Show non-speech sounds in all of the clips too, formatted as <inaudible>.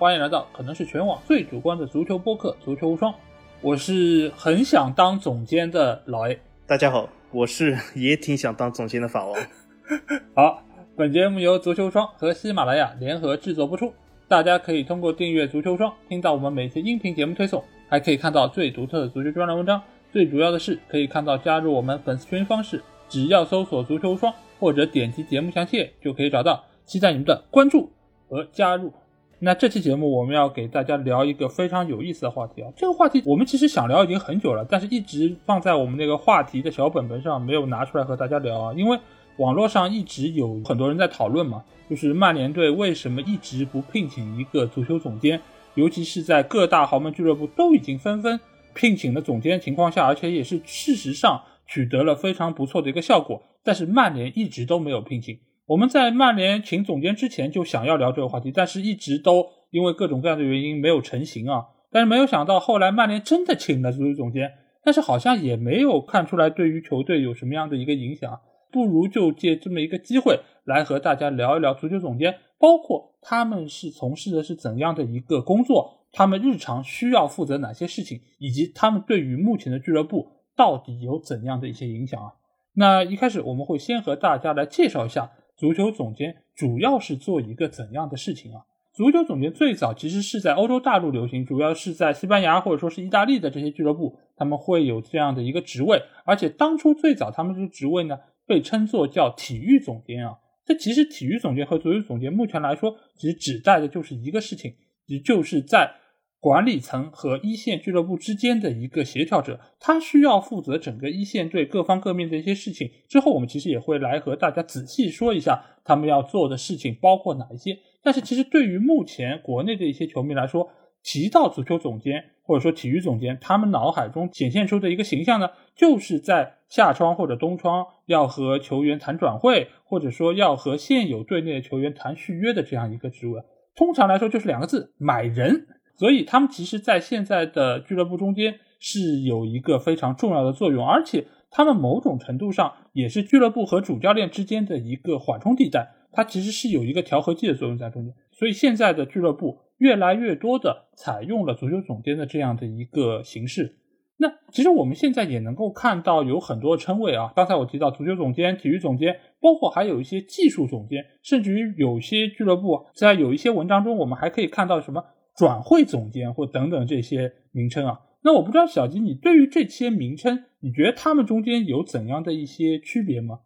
欢迎来到可能是全网最主观的足球播客《足球无双》，我是很想当总监的老 A。大家好，我是也挺想当总监的法王。<laughs> 好，本节目由足球双和喜马拉雅联合制作播出。大家可以通过订阅足球双听到我们每期音频节目推送，还可以看到最独特的足球专栏文章。最主要的是，可以看到加入我们粉丝群方式，只要搜索“足球双”或者点击节目详情页就可以找到。期待你们的关注和加入。那这期节目我们要给大家聊一个非常有意思的话题啊！这个话题我们其实想聊已经很久了，但是一直放在我们那个话题的小本本上，没有拿出来和大家聊啊。因为网络上一直有很多人在讨论嘛，就是曼联队为什么一直不聘请一个足球总监，尤其是在各大豪门俱乐部都已经纷纷聘请了总监情况下，而且也是事实上取得了非常不错的一个效果，但是曼联一直都没有聘请。我们在曼联请总监之前就想要聊这个话题，但是一直都因为各种各样的原因没有成型啊。但是没有想到后来曼联真的请了足球总监，但是好像也没有看出来对于球队有什么样的一个影响。不如就借这么一个机会来和大家聊一聊足球总监，包括他们是从事的是怎样的一个工作，他们日常需要负责哪些事情，以及他们对于目前的俱乐部到底有怎样的一些影响啊。那一开始我们会先和大家来介绍一下。足球总监主要是做一个怎样的事情啊？足球总监最早其实是在欧洲大陆流行，主要是在西班牙或者说是意大利的这些俱乐部，他们会有这样的一个职位。而且当初最早他们这个职位呢，被称作叫体育总监啊。这其实体育总监和足球总监目前来说，其实指代的就是一个事情，也就是在。管理层和一线俱乐部之间的一个协调者，他需要负责整个一线队各方各面的一些事情。之后我们其实也会来和大家仔细说一下他们要做的事情包括哪一些。但是其实对于目前国内的一些球迷来说，提到足球总监或者说体育总监，他们脑海中显现出的一个形象呢，就是在夏窗或者冬窗要和球员谈转会，或者说要和现有队内的球员谈续约的这样一个职位。通常来说就是两个字：买人。所以他们其实，在现在的俱乐部中间是有一个非常重要的作用，而且他们某种程度上也是俱乐部和主教练之间的一个缓冲地带，它其实是有一个调和剂的作用在中间。所以现在的俱乐部越来越多的采用了足球总监的这样的一个形式。那其实我们现在也能够看到有很多称谓啊，刚才我提到足球总监、体育总监，包括还有一些技术总监，甚至于有些俱乐部在有一些文章中，我们还可以看到什么。转会总监或等等这些名称啊，那我不知道小金，你对于这些名称，你觉得他们中间有怎样的一些区别吗？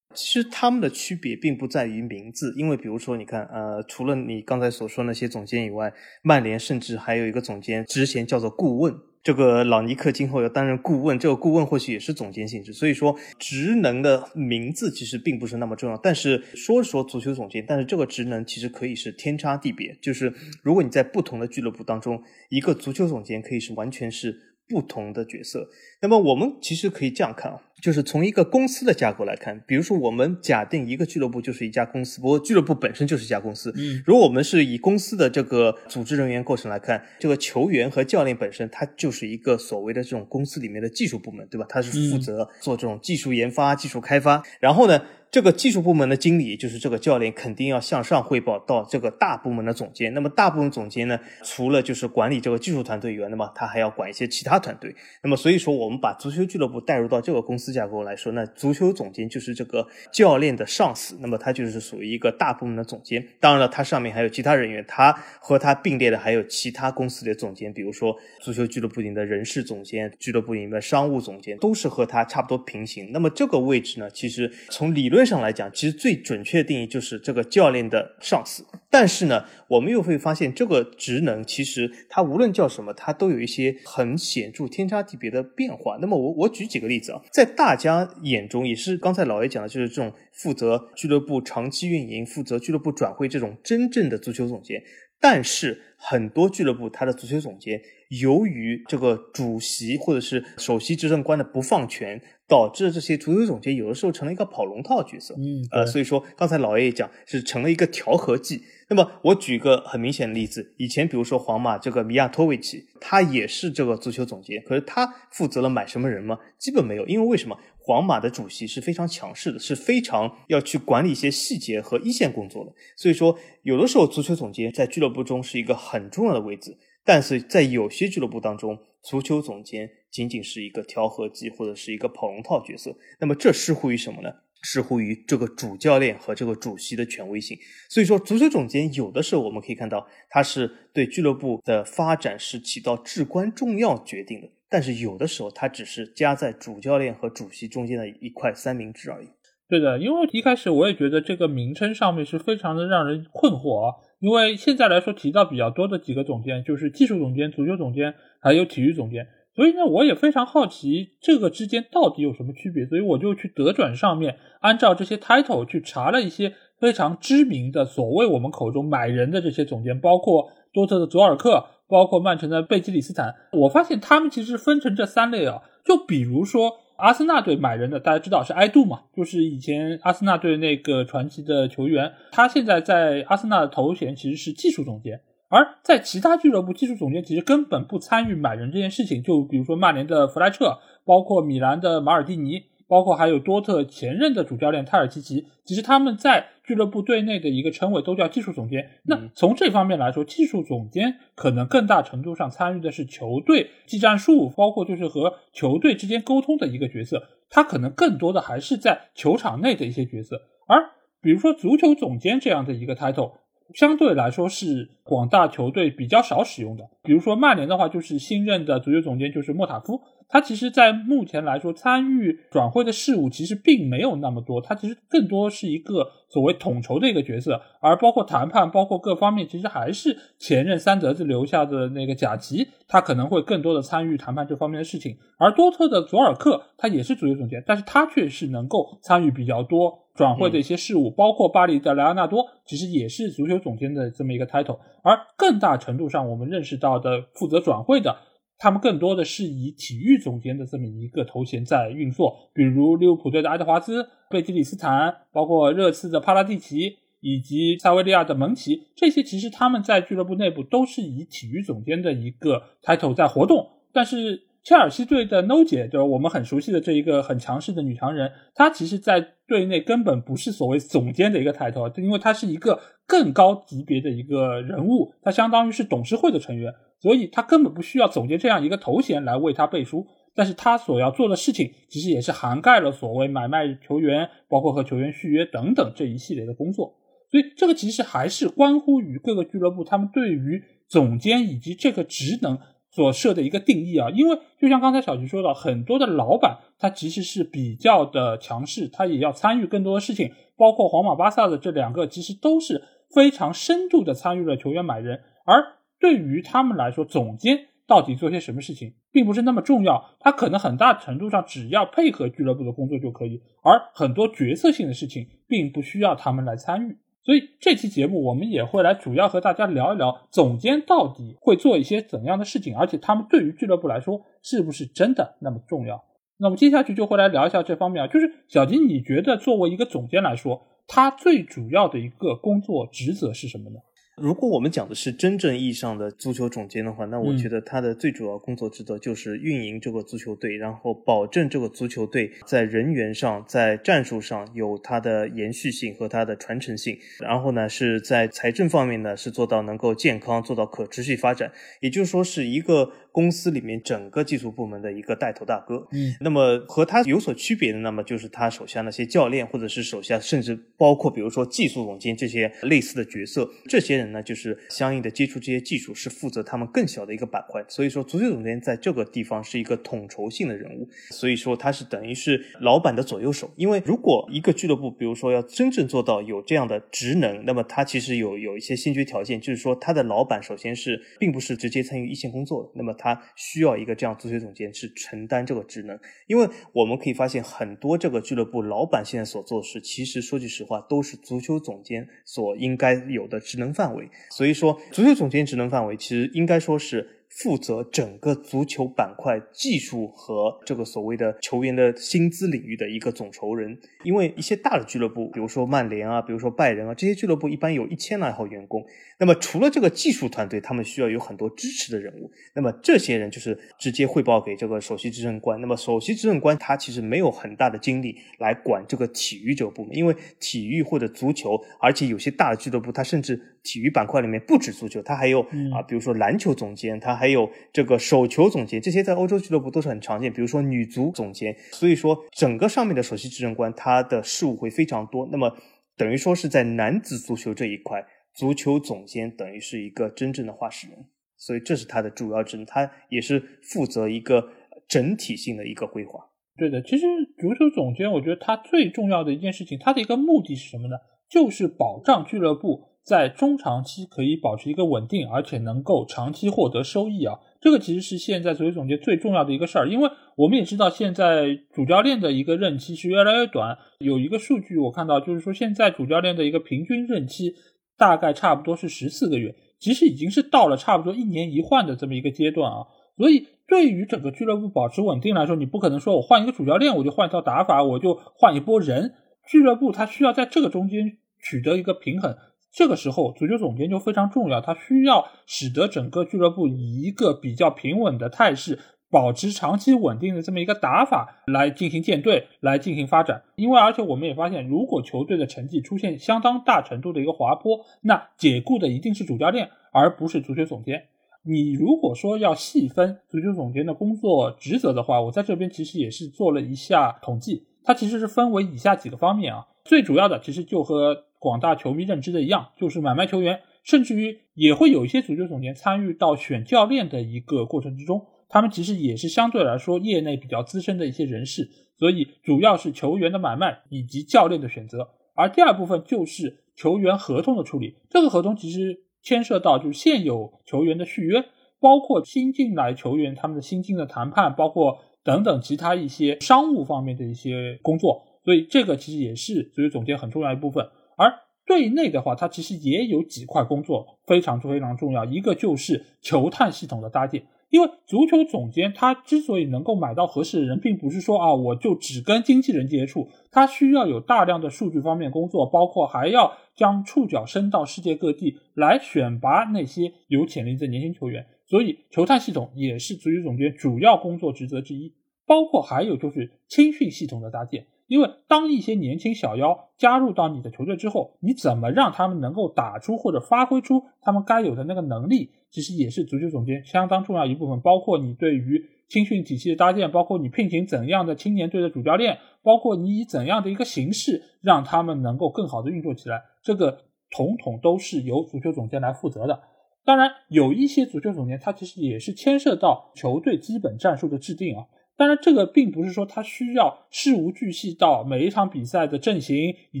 其实他们的区别并不在于名字，因为比如说，你看，呃，除了你刚才所说那些总监以外，曼联甚至还有一个总监，之前叫做顾问。这个老尼克今后要担任顾问，这个顾问或许也是总监性质，所以说职能的名字其实并不是那么重要。但是说说足球总监，但是这个职能其实可以是天差地别，就是如果你在不同的俱乐部当中，一个足球总监可以是完全是。不同的角色，那么我们其实可以这样看啊，就是从一个公司的架构来看，比如说我们假定一个俱乐部就是一家公司，不过俱乐部本身就是一家公司。嗯，如果我们是以公司的这个组织人员构成来看，这个球员和教练本身，他就是一个所谓的这种公司里面的技术部门，对吧？他是负责做这种技术研发、技术开发，然后呢？这个技术部门的经理就是这个教练，肯定要向上汇报到这个大部门的总监。那么大部门总监呢，除了就是管理这个技术团队以外，那么他还要管一些其他团队。那么所以说，我们把足球俱乐部带入到这个公司架构来说，那足球总监就是这个教练的上司，那么他就是属于一个大部门的总监。当然了，他上面还有其他人员，他和他并列的还有其他公司的总监，比如说足球俱乐部里的人事总监、俱乐部里面的商务总监，都是和他差不多平行。那么这个位置呢，其实从理论上来讲，其实最准确的定义就是这个教练的上司。但是呢，我们又会发现这个职能其实它无论叫什么，它都有一些很显著、天差地别的变化。那么我我举几个例子啊，在大家眼中，也是刚才老爷讲的，就是这种负责俱乐部长期运营、负责俱乐部转会这种真正的足球总监。但是很多俱乐部他的足球总监，由于这个主席或者是首席执政官的不放权。导致这些足球总监有的时候成了一个跑龙套角色，嗯，呃，所以说刚才老爷也讲是成了一个调和剂。那么我举个很明显的例子，以前比如说皇马这个米亚托维奇，他也是这个足球总监，可是他负责了买什么人吗？基本没有，因为为什么？皇马的主席是非常强势的，是非常要去管理一些细节和一线工作的。所以说，有的时候足球总监在俱乐部中是一个很重要的位置。但是在有些俱乐部当中，足球总监仅仅是一个调和剂或者是一个跑龙套角色。那么这似乎于什么呢？似乎于这个主教练和这个主席的权威性。所以说，足球总监有的时候我们可以看到，他是对俱乐部的发展是起到至关重要决定的。但是有的时候，他只是夹在主教练和主席中间的一块三明治而已。对的，因为一开始我也觉得这个名称上面是非常的让人困惑啊。因为现在来说提到比较多的几个总监，就是技术总监、足球总监，还有体育总监。所以呢，我也非常好奇这个之间到底有什么区别。所以我就去德转上面按照这些 title 去查了一些非常知名的所谓我们口中买人的这些总监，包括多特的佐尔克，包括曼城的贝基里斯坦。我发现他们其实分成这三类啊，就比如说。阿森纳队买人的，大家知道是埃杜嘛，就是以前阿森纳队那个传奇的球员。他现在在阿森纳的头衔其实是技术总监，而在其他俱乐部，技术总监其实根本不参与买人这件事情。就比如说曼联的弗莱彻，包括米兰的马尔蒂尼。包括还有多特前任的主教练泰尔基奇，其实他们在俱乐部队内的一个称谓都叫技术总监。那从这方面来说，技术总监可能更大程度上参与的是球队技战术，包括就是和球队之间沟通的一个角色。他可能更多的还是在球场内的一些角色。而比如说足球总监这样的一个 title，相对来说是广大球队比较少使用的。比如说曼联的话，就是新任的足球总监就是莫塔夫。他其实，在目前来说，参与转会的事务其实并没有那么多。他其实更多是一个所谓统筹的一个角色，而包括谈判，包括各方面，其实还是前任三德子留下的那个贾吉，他可能会更多的参与谈判这方面的事情。而多特的佐尔克，他也是足球总监，但是他却是能够参与比较多转会的一些事务，包括巴黎的莱昂纳多，其实也是足球总监的这么一个 title。而更大程度上，我们认识到的负责转会的。他们更多的是以体育总监的这么一个头衔在运作，比如利物浦队的爱德华兹、贝基里斯坦，包括热刺的帕拉蒂奇以及塞维利亚的蒙奇，这些其实他们在俱乐部内部都是以体育总监的一个 title 在活动。但是切尔西队的 No 姐，就是我们很熟悉的这一个很强势的女强人，她其实，在队内根本不是所谓总监的一个抬头因为她是一个更高级别的一个人物，她相当于是董事会的成员。所以她根本不需要总结这样一个头衔来为她背书，但是她所要做的事情其实也是涵盖了所谓买卖球员，包括和球员续约等等这一系列的工作。所以这个其实还是关乎于各个俱乐部他们对于总监以及这个职能所设的一个定义啊。因为就像刚才小徐说的，很多的老板他其实是比较的强势，他也要参与更多的事情，包括皇马、巴萨的这两个其实都是非常深度的参与了球员买人，而。对于他们来说，总监到底做些什么事情，并不是那么重要。他可能很大程度上只要配合俱乐部的工作就可以，而很多决策性的事情并不需要他们来参与。所以这期节目我们也会来主要和大家聊一聊，总监到底会做一些怎样的事情，而且他们对于俱乐部来说是不是真的那么重要？那么接下去就会来聊一下这方面啊，就是小金，你觉得作为一个总监来说，他最主要的一个工作职责是什么呢？如果我们讲的是真正意义上的足球总监的话，那我觉得他的最主要工作职责就是运营这个足球队，然后保证这个足球队在人员上、在战术上有它的延续性和它的传承性。然后呢，是在财政方面呢，是做到能够健康、做到可持续发展。也就是说，是一个公司里面整个技术部门的一个带头大哥。嗯，那么和他有所区别的，那么就是他手下那些教练，或者是手下甚至包括比如说技术总监这些类似的角色，这些人。那就是相应的接触这些技术，是负责他们更小的一个板块。所以说，足球总监在这个地方是一个统筹性的人物。所以说，他是等于是老板的左右手。因为如果一个俱乐部，比如说要真正做到有这样的职能，那么他其实有有一些先决条件，就是说他的老板首先是并不是直接参与一线工作的，那么他需要一个这样足球总监去承担这个职能。因为我们可以发现，很多这个俱乐部老板现在所做的事，其实说句实话，都是足球总监所应该有的职能范围。所以说，足球总监职能范围其实应该说是负责整个足球板块技术和这个所谓的球员的薪资领域的一个总筹人。因为一些大的俱乐部，比如说曼联啊，比如说拜仁啊，这些俱乐部一般有一千来号员工。那么除了这个技术团队，他们需要有很多支持的人物。那么这些人就是直接汇报给这个首席执政官。那么首席执政官他其实没有很大的精力来管这个体育这个部门，因为体育或者足球，而且有些大的俱乐部，他甚至体育板块里面不止足球，他还有啊，比如说篮球总监，他还还有这个手球总监，这些在欧洲俱乐部都是很常见。比如说女足总监，所以说整个上面的首席执政官他的事务会非常多。那么等于说是在男子足球这一块。足球总监等于是一个真正的话事人，所以这是他的主要职能，他也是负责一个整体性的一个规划。对的，其实足球总监，我觉得他最重要的一件事情，他的一个目的是什么呢？就是保障俱乐部在中长期可以保持一个稳定，而且能够长期获得收益啊。这个其实是现在足球总结最重要的一个事儿，因为我们也知道现在主教练的一个任期是越来越短。有一个数据我看到，就是说现在主教练的一个平均任期。大概差不多是十四个月，其实已经是到了差不多一年一换的这么一个阶段啊。所以对于整个俱乐部保持稳定来说，你不可能说我换一个主教练，我就换一套打法，我就换一波人。俱乐部它需要在这个中间取得一个平衡，这个时候足球总监就非常重要，他需要使得整个俱乐部以一个比较平稳的态势。保持长期稳定的这么一个打法来进行建队，来进行发展。因为而且我们也发现，如果球队的成绩出现相当大程度的一个滑坡，那解雇的一定是主教练，而不是足球总监。你如果说要细分足球总监的工作职责的话，我在这边其实也是做了一下统计，它其实是分为以下几个方面啊。最主要的其实就和广大球迷认知的一样，就是买卖球员，甚至于也会有一些足球总监参与到选教练的一个过程之中。他们其实也是相对来说业内比较资深的一些人士，所以主要是球员的买卖以及教练的选择。而第二部分就是球员合同的处理，这个合同其实牵涉到就是现有球员的续约，包括新进来球员他们的薪金的谈判，包括等等其他一些商务方面的一些工作。所以这个其实也是足球总监很重要一部分。而队内的话，它其实也有几块工作非常非常重要，一个就是球探系统的搭建。因为足球总监他之所以能够买到合适的人，并不是说啊我就只跟经纪人接触，他需要有大量的数据方面工作，包括还要将触角伸到世界各地来选拔那些有潜力的年轻球员。所以球探系统也是足球总监主要工作职责之一，包括还有就是青训系统的搭建。因为当一些年轻小妖加入到你的球队之后，你怎么让他们能够打出或者发挥出他们该有的那个能力，其实也是足球总监相当重要一部分。包括你对于青训体系的搭建，包括你聘请怎样的青年队的主教练，包括你以怎样的一个形式让他们能够更好的运作起来，这个统统都是由足球总监来负责的。当然，有一些足球总监他其实也是牵涉到球队基本战术的制定啊。当然，这个并不是说他需要事无巨细到每一场比赛的阵型以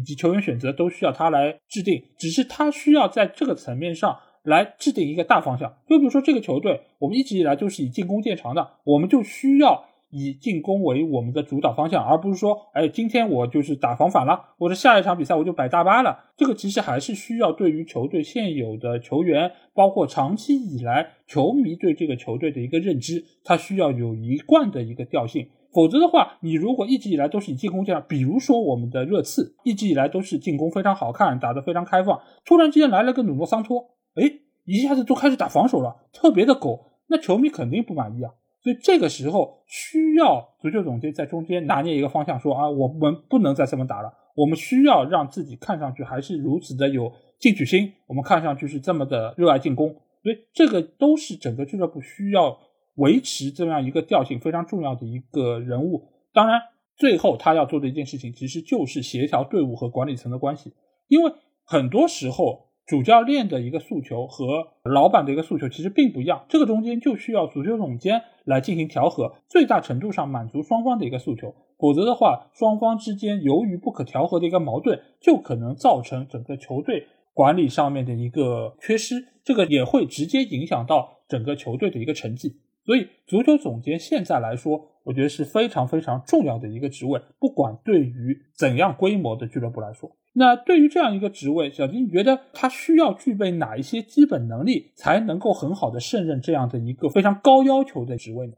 及球员选择都需要他来制定，只是他需要在这个层面上来制定一个大方向。就比如说这个球队，我们一直以来就是以进攻见长的，我们就需要。以进攻为我们的主导方向，而不是说，哎，今天我就是打防反了，或者下一场比赛我就摆大巴了。这个其实还是需要对于球队现有的球员，包括长期以来球迷对这个球队的一个认知，它需要有一贯的一个调性。否则的话，你如果一直以来都是以进攻这样，比如说我们的热刺，一直以来都是进攻非常好看，打得非常开放，突然之间来了个努诺桑托，哎，一下子就开始打防守了，特别的狗，那球迷肯定不满意啊。所以这个时候需要足球总监在中间拿捏一个方向，说啊，我们不能再这么打了，我们需要让自己看上去还是如此的有进取心，我们看上去是这么的热爱进攻。所以这个都是整个俱乐部需要维持这样一个调性非常重要的一个人物。当然，最后他要做的一件事情其实就是协调队伍和管理层的关系，因为很多时候。主教练的一个诉求和老板的一个诉求其实并不一样，这个中间就需要足球总监来进行调和，最大程度上满足双方的一个诉求。否则的话，双方之间由于不可调和的一个矛盾，就可能造成整个球队管理上面的一个缺失，这个也会直接影响到整个球队的一个成绩。所以足球总监现在来说，我觉得是非常非常重要的一个职位，不管对于怎样规模的俱乐部来说。那对于这样一个职位，小金，你觉得他需要具备哪一些基本能力，才能够很好的胜任这样的一个非常高要求的职位呢？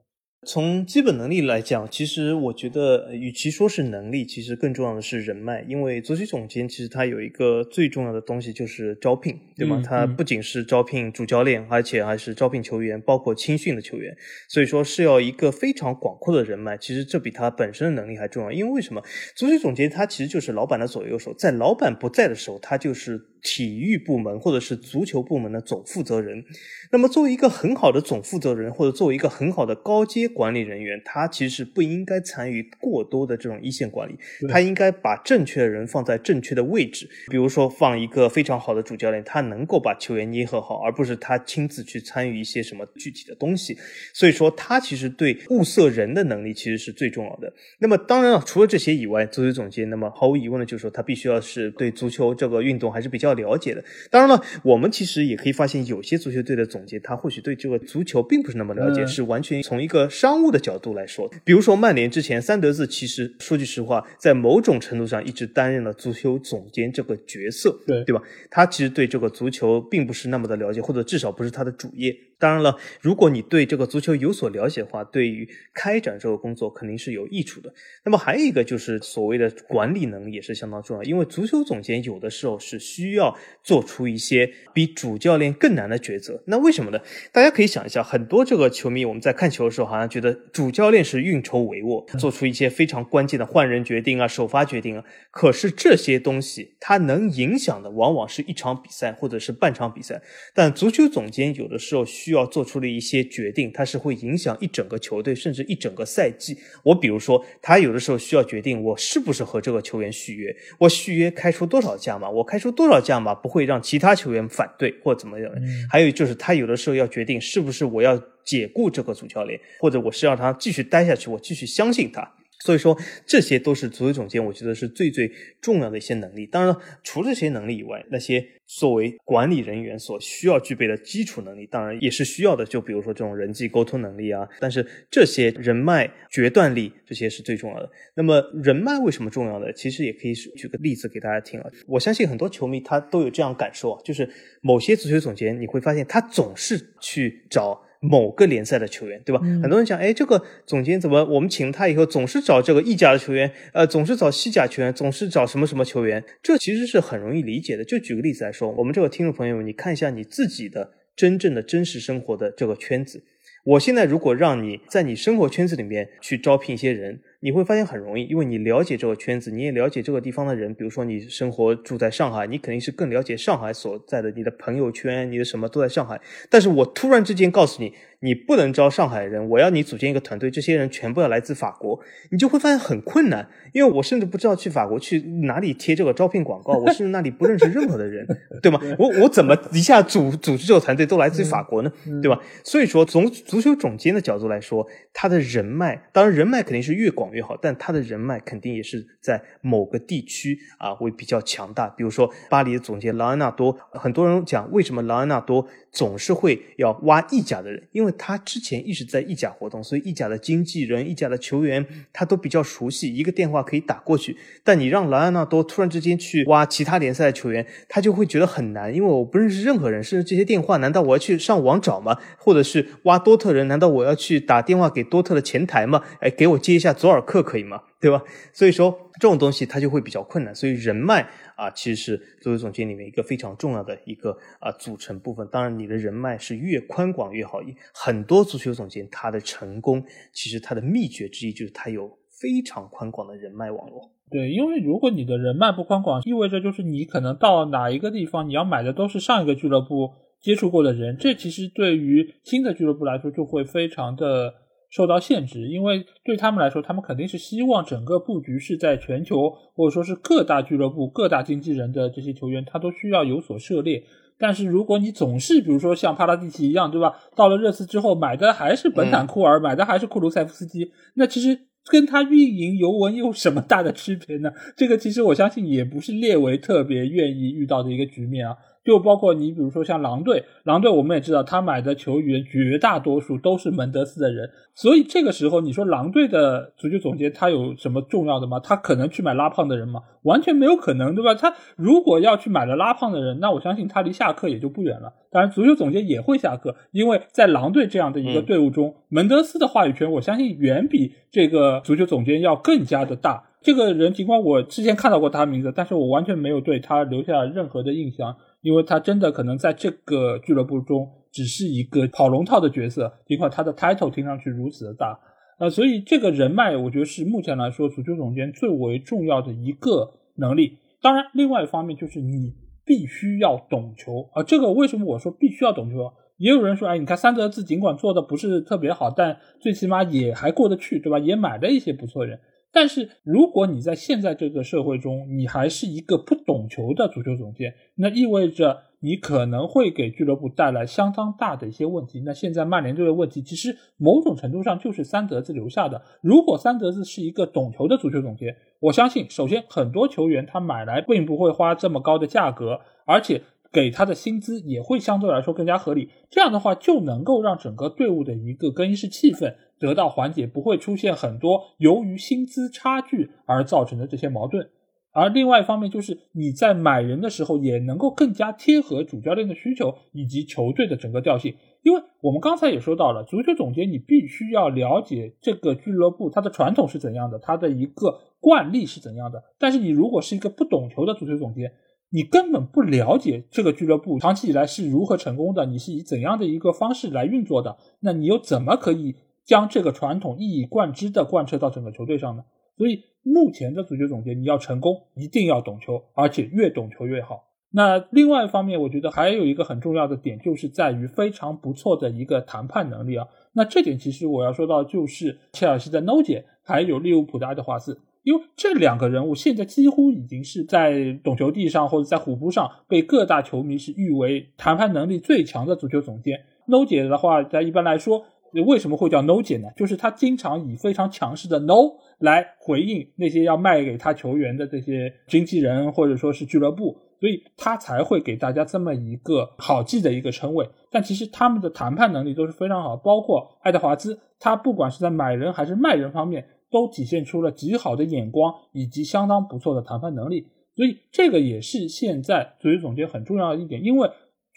从基本能力来讲，其实我觉得，与其说是能力，其实更重要的是人脉。因为足球总监其实他有一个最重要的东西就是招聘，对吗？他不仅是招聘主教练，而且还是招聘球员，包括青训的球员。所以说是要一个非常广阔的人脉。其实这比他本身的能力还重要。因为为什么？足球总监他其实就是老板的左右手，在老板不在的时候，他就是体育部门或者是足球部门的总负责人。那么作为一个很好的总负责人，或者作为一个很好的高阶管理人员，他其实不应该参与过多的这种一线管理，他应该把正确的人放在正确的位置。比如说放一个非常好的主教练，他能够把球员捏合好，而不是他亲自去参与一些什么具体的东西。所以说，他其实对物色人的能力其实是最重要的。那么当然了，除了这些以外，足球总监，那么毫无疑问的就是说，他必须要是对足球这个运动还是比较了解的。当然了，我们其实也可以发现，有些足球队的总总监他或许对这个足球并不是那么了解，是完全从一个商务的角度来说。比如说曼联之前，三德子其实说句实话，在某种程度上一直担任了足球总监这个角色，对对吧？他其实对这个足球并不是那么的了解，或者至少不是他的主业。当然了，如果你对这个足球有所了解的话，对于开展这个工作肯定是有益处的。那么还有一个就是所谓的管理能力也是相当重要，因为足球总监有的时候是需要做出一些比主教练更难的抉择。那为什么呢？大家可以想一下，很多这个球迷我们在看球的时候，好像觉得主教练是运筹帷幄，做出一些非常关键的换人决定啊、首发决定啊。可是这些东西它能影响的往往是一场比赛或者是半场比赛，但足球总监有的时候需需要做出的一些决定，它是会影响一整个球队，甚至一整个赛季。我比如说，他有的时候需要决定我是不是和这个球员续约，我续约开出多少价码，我开出多少价码不会让其他球员反对或怎么样。还有就是，他有的时候要决定是不是我要解雇这个主教练，或者我是让他继续待下去，我继续相信他。所以说，这些都是足球总监，我觉得是最最重要的一些能力。当然了，除了这些能力以外，那些作为管理人员所需要具备的基础能力，当然也是需要的。就比如说这种人际沟通能力啊，但是这些人脉决断力这些是最重要的。那么人脉为什么重要呢？其实也可以举个例子给大家听啊。我相信很多球迷他都有这样感受啊，就是某些足球总监，你会发现他总是去找。某个联赛的球员，对吧？很多人讲，哎，这个总监怎么我们请他以后总是找这个意甲的球员，呃，总是找西甲球员，总是找什么什么球员？这其实是很容易理解的。就举个例子来说，我们这个听众朋友，你看一下你自己的真正的真实生活的这个圈子。我现在如果让你在你生活圈子里面去招聘一些人。你会发现很容易，因为你了解这个圈子，你也了解这个地方的人。比如说，你生活住在上海，你肯定是更了解上海所在的你的朋友圈，你的什么都在上海。但是我突然之间告诉你，你不能招上海人，我要你组建一个团队，这些人全部要来自法国，你就会发现很困难。因为我甚至不知道去法国去哪里贴这个招聘广告，我甚至那里不认识任何的人，对吗？我我怎么一下组组织这个团队都来自于法国呢？对吧？所以说，从足球总监的角度来说，他的人脉，当然人脉肯定是越广。越好，但他的人脉肯定也是在某个地区啊会比较强大。比如说巴黎的总监劳恩纳多，很多人讲为什么劳恩纳多总是会要挖意甲的人，因为他之前一直在意甲活动，所以意甲的经纪人、意甲的球员他都比较熟悉，一个电话可以打过去。但你让劳恩纳多突然之间去挖其他联赛的球员，他就会觉得很难，因为我不认识任何人，甚至这些电话难道我要去上网找吗？或者是挖多特人，难道我要去打电话给多特的前台吗？哎，给我接一下左耳。课可以吗？对吧？所以说这种东西它就会比较困难。所以人脉啊，其实是足球总监里面一个非常重要的一个啊组成部分。当然，你的人脉是越宽广越好。很多足球总监他的成功，其实他的秘诀之一就是他有非常宽广的人脉网络。对，因为如果你的人脉不宽广，意味着就是你可能到哪一个地方，你要买的都是上一个俱乐部接触过的人。这其实对于新的俱乐部来说，就会非常的。受到限制，因为对他们来说，他们肯定是希望整个布局是在全球，或者说是各大俱乐部、各大经纪人的这些球员，他都需要有所涉猎。但是如果你总是比如说像帕拉蒂奇一样，对吧？到了热刺之后买的还是本坦库尔，买的还是库卢塞夫斯基，那其实跟他运营尤文有什么大的区别呢？这个其实我相信也不是列维特别愿意遇到的一个局面啊。就包括你比如说像狼队，狼队我们也知道他买的球员绝大多数都是门德斯的人，所以这个时候你说狼队的足球总监他有什么重要的吗？他可能去买拉胖的人吗？完全没有可能，对吧？他如果要去买了拉胖的人，那我相信他离下课也就不远了。当然，足球总监也会下课，因为在狼队这样的一个队伍中，门德斯的话语权我相信远比这个足球总监要更加的大。这个人尽管我之前看到过他名字，但是我完全没有对他留下任何的印象，因为他真的可能在这个俱乐部中只是一个跑龙套的角色，尽管他的 title 听上去如此的大，呃，所以这个人脉，我觉得是目前来说足球总监最为重要的一个能力。当然，另外一方面就是你必须要懂球啊，这个为什么我说必须要懂球？也有人说，哎，你看三德子尽管做的不是特别好，但最起码也还过得去，对吧？也买了一些不错人。但是如果你在现在这个社会中，你还是一个不懂球的足球总监，那意味着你可能会给俱乐部带来相当大的一些问题。那现在曼联队的问题，其实某种程度上就是三德子留下的。如果三德子是一个懂球的足球总监，我相信，首先很多球员他买来并不会花这么高的价格，而且。给他的薪资也会相对来说更加合理，这样的话就能够让整个队伍的一个更衣室气氛得到缓解，不会出现很多由于薪资差距而造成的这些矛盾。而另外一方面，就是你在买人的时候也能够更加贴合主教练的需求以及球队的整个调性，因为我们刚才也说到了，足球总监你必须要了解这个俱乐部它的传统是怎样的，它的一个惯例是怎样的。但是你如果是一个不懂球的足球总监，你根本不了解这个俱乐部长期以来是如何成功的，你是以怎样的一个方式来运作的？那你又怎么可以将这个传统一以贯之的贯彻到整个球队上呢？所以目前的足球总监，你要成功，一定要懂球，而且越懂球越好。那另外一方面，我觉得还有一个很重要的点，就是在于非常不错的一个谈判能力啊。那这点其实我要说到，就是切尔西的 No 姐，还有利物浦的爱德华兹。因为这两个人物现在几乎已经是在懂球帝上或者在虎扑上被各大球迷是誉为谈判能力最强的足球总监。No 姐的话，在一般来说，为什么会叫 No 姐呢？就是他经常以非常强势的 No 来回应那些要卖给他球员的这些经纪人或者说是俱乐部，所以他才会给大家这么一个好记的一个称谓。但其实他们的谈判能力都是非常好，包括爱德华兹，他不管是在买人还是卖人方面。都体现出了极好的眼光以及相当不错的谈判能力，所以这个也是现在足球总监很重要的一点。因为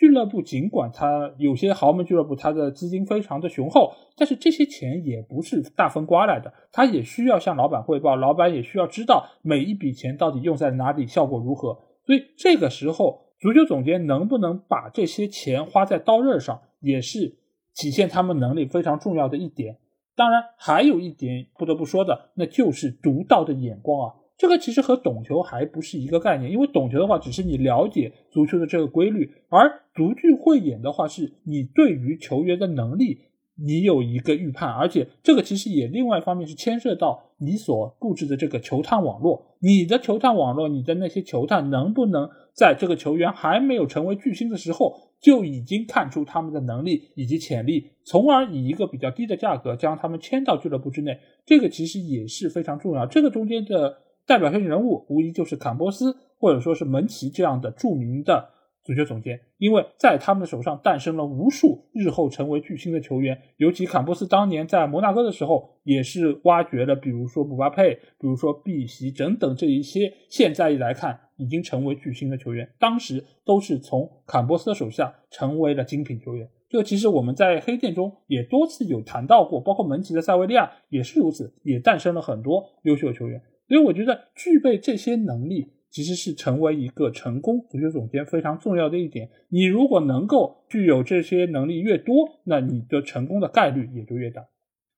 俱乐部尽管它有些豪门俱乐部，它的资金非常的雄厚，但是这些钱也不是大风刮来的，他也需要向老板汇报，老板也需要知道每一笔钱到底用在哪里，效果如何。所以这个时候，足球总监能不能把这些钱花在刀刃上，也是体现他们能力非常重要的一点。当然，还有一点不得不说的，那就是独到的眼光啊！这个其实和懂球还不是一个概念，因为懂球的话，只是你了解足球的这个规律，而独具慧眼的话，是你对于球员的能力，你有一个预判，而且这个其实也另外一方面是牵涉到你所布置的这个球探网络，你的球探网络，你的那些球探能不能在这个球员还没有成为巨星的时候。就已经看出他们的能力以及潜力，从而以一个比较低的价格将他们签到俱乐部之内。这个其实也是非常重要。这个中间的代表性人物，无疑就是坎波斯或者说是门奇这样的著名的足球总监，因为在他们的手上诞生了无数日后成为巨星的球员。尤其坎波斯当年在摩纳哥的时候，也是挖掘了，比如说姆巴佩，比如说碧玺等等这一些，现在来看。已经成为巨星的球员，当时都是从坎波斯的手下成为了精品球员。这其实我们在黑店中也多次有谈到过，包括门奇的塞维利亚也是如此，也诞生了很多优秀的球员。所以我觉得具备这些能力，其实是成为一个成功足球总监非常重要的一点。你如果能够具有这些能力越多，那你的成功的概率也就越大。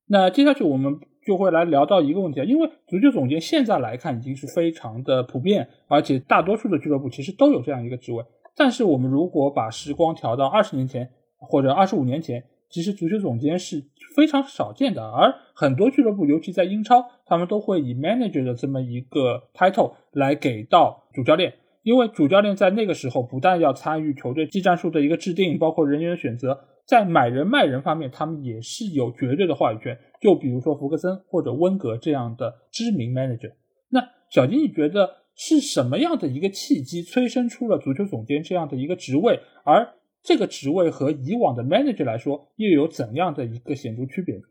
那接下去我们。就会来聊到一个问题啊，因为足球总监现在来看已经是非常的普遍，而且大多数的俱乐部其实都有这样一个职位。但是我们如果把时光调到二十年前或者二十五年前，其实足球总监是非常少见的，而很多俱乐部，尤其在英超，他们都会以 manager 的这么一个 title 来给到主教练，因为主教练在那个时候不但要参与球队技战术的一个制定，包括人员的选择。在买人卖人方面，他们也是有绝对的话语权。就比如说福克森或者温格这样的知名 manager。那小金，你觉得是什么样的一个契机催生出了足球总监这样的一个职位？而这个职位和以往的 manager 来说，又有怎样的一个显著区别呢？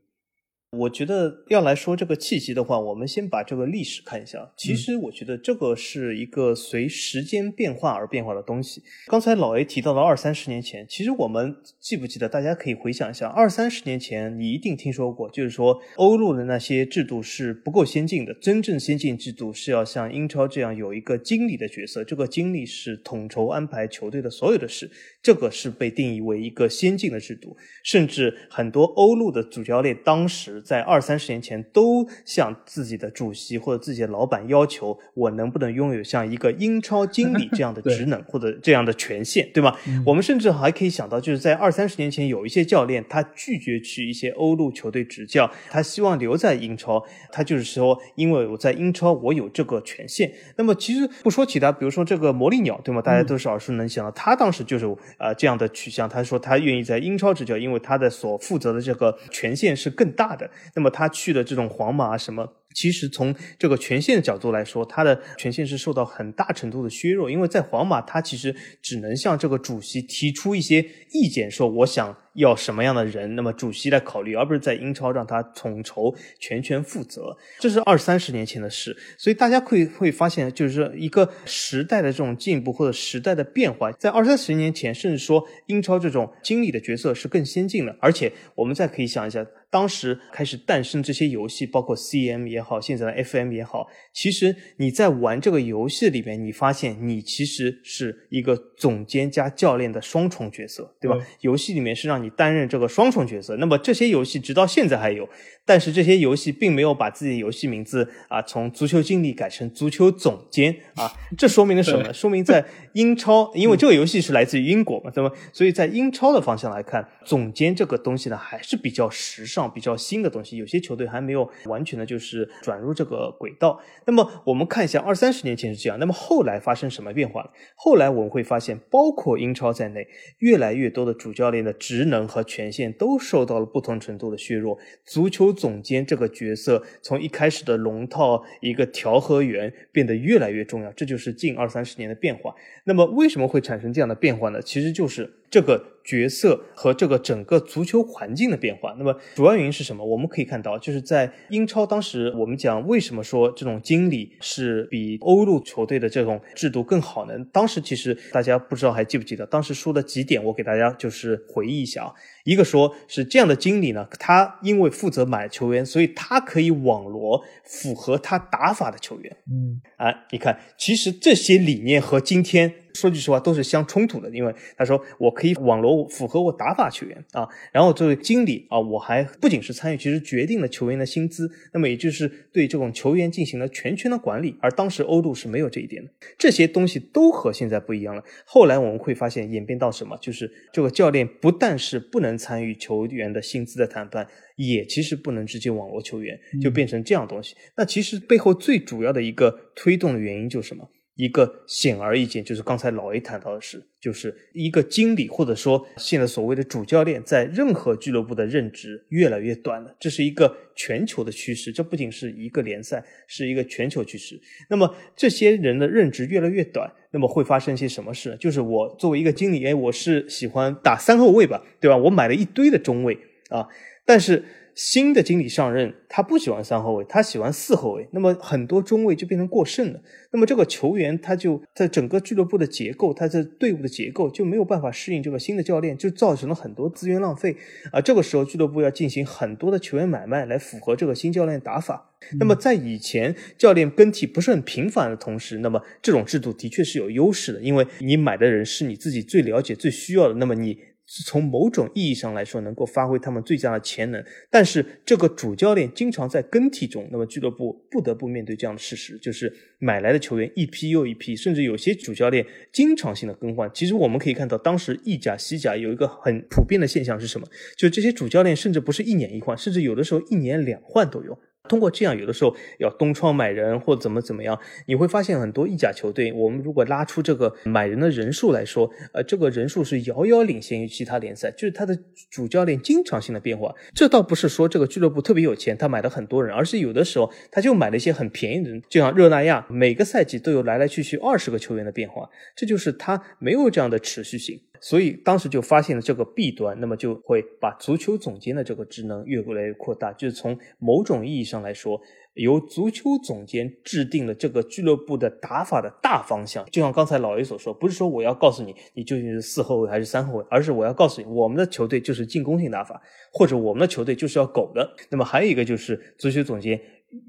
我觉得要来说这个契机的话，我们先把这个历史看一下。其实我觉得这个是一个随时间变化而变化的东西。刚才老 A 提到了二三十年前，其实我们记不记得？大家可以回想一下，二三十年前你一定听说过，就是说欧陆的那些制度是不够先进的。真正先进制度是要像英超这样有一个经理的角色，这个经理是统筹安排球队的所有的事，这个是被定义为一个先进的制度。甚至很多欧陆的主教练当时。在二三十年前，都向自己的主席或者自己的老板要求，我能不能拥有像一个英超经理这样的 <laughs> 职能或者这样的权限，对吗？我们甚至还可以想到，就是在二三十年前，有一些教练他拒绝去一些欧陆球队执教，他希望留在英超，他就是说，因为我在英超，我有这个权限。那么其实不说其他，比如说这个魔力鸟，对吗？大家都是耳熟能详的，他当时就是呃这样的取向，他说他愿意在英超执教，因为他的所负责的这个权限是更大的。那么他去的这种皇马什么，其实从这个权限的角度来说，他的权限是受到很大程度的削弱，因为在皇马，他其实只能向这个主席提出一些意见，说我想。要什么样的人，那么主席来考虑，而不是在英超让他统筹全权负责，这是二三十年前的事。所以大家会会发现，就是说一个时代的这种进步或者时代的变化，在二三十年前，甚至说英超这种经理的角色是更先进的。而且我们再可以想一下，当时开始诞生这些游戏，包括 CM 也好，现在的 FM 也好，其实你在玩这个游戏里面，你发现你其实是一个总监加教练的双重角色，对吧？游戏里面是让你担任这个双重角色，那么这些游戏直到现在还有，但是这些游戏并没有把自己的游戏名字啊从足球经理改成足球总监啊，<laughs> 这说明了什么？说明在英超，因为这个游戏是来自于英国嘛，对吧？所以在英超的方向来看，总监这个东西呢还是比较时尚、比较新的东西，有些球队还没有完全的就是转入这个轨道。那么我们看一下二三十年前是这样，那么后来发生什么变化了？后来我们会发现，包括英超在内，越来越多的主教练的职能。和权限都受到了不同程度的削弱。足球总监这个角色从一开始的龙套一个调和员变得越来越重要，这就是近二三十年的变化。那么为什么会产生这样的变化呢？其实就是这个。角色和这个整个足球环境的变化，那么主要原因是什么？我们可以看到，就是在英超当时，我们讲为什么说这种经理是比欧陆球队的这种制度更好呢？当时其实大家不知道还记不记得，当时说的几点，我给大家就是回忆一下啊。一个说是这样的经理呢，他因为负责买球员，所以他可以网罗符合他打法的球员。嗯，啊，你看，其实这些理念和今天。说句实话，都是相冲突的，因为他说我可以网罗符合我打法球员啊，然后作为经理啊，我还不仅是参与，其实决定了球员的薪资，那么也就是对这种球员进行了全权的管理，而当时欧陆是没有这一点的，这些东西都和现在不一样了。后来我们会发现演变到什么，就是这个教练不但是不能参与球员的薪资的谈判，也其实不能直接网罗球员，就变成这样东西。那其实背后最主要的一个推动的原因就是什么？一个显而易见，就是刚才老 A 谈到的是，就是一个经理或者说现在所谓的主教练，在任何俱乐部的任职越来越短了，这是一个全球的趋势。这不仅是一个联赛，是一个全球趋势。那么这些人的任职越来越短，那么会发生些什么事？就是我作为一个经理，哎，我是喜欢打三后卫吧，对吧？我买了一堆的中卫啊，但是。新的经理上任，他不喜欢三后卫，他喜欢四后卫。那么很多中卫就变成过剩了。那么这个球员他就在整个俱乐部的结构，他在队伍的结构就没有办法适应这个新的教练，就造成了很多资源浪费。啊，这个时候俱乐部要进行很多的球员买卖来符合这个新教练打法。那么在以前教练更替不是很频繁的同时，那么这种制度的确是有优势的，因为你买的人是你自己最了解、最需要的。那么你。是从某种意义上来说，能够发挥他们最佳的潜能。但是这个主教练经常在更替中，那么俱乐部不得不面对这样的事实，就是买来的球员一批又一批，甚至有些主教练经常性的更换。其实我们可以看到，当时意甲、西甲有一个很普遍的现象是什么？就这些主教练甚至不是一年一换，甚至有的时候一年两换都有。通过这样，有的时候要东窗买人或怎么怎么样，你会发现很多意甲球队，我们如果拉出这个买人的人数来说，呃，这个人数是遥遥领先于其他联赛，就是他的主教练经常性的变化。这倒不是说这个俱乐部特别有钱，他买了很多人，而是有的时候他就买了一些很便宜的人，就像热那亚，每个赛季都有来来去去二十个球员的变化，这就是他没有这样的持续性。所以当时就发现了这个弊端，那么就会把足球总监的这个职能越来越扩大。就是从某种意义上来说，由足球总监制定了这个俱乐部的打法的大方向。就像刚才老 A 所说，不是说我要告诉你你究竟是四后卫还是三后卫，而是我要告诉你我们的球队就是进攻性打法，或者我们的球队就是要苟的。那么还有一个就是足球总监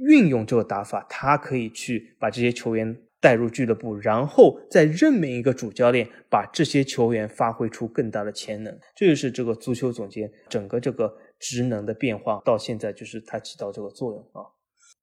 运用这个打法，他可以去把这些球员。带入俱乐部，然后再任命一个主教练，把这些球员发挥出更大的潜能。这就是这个足球总监整个这个职能的变化，到现在就是他起到这个作用啊。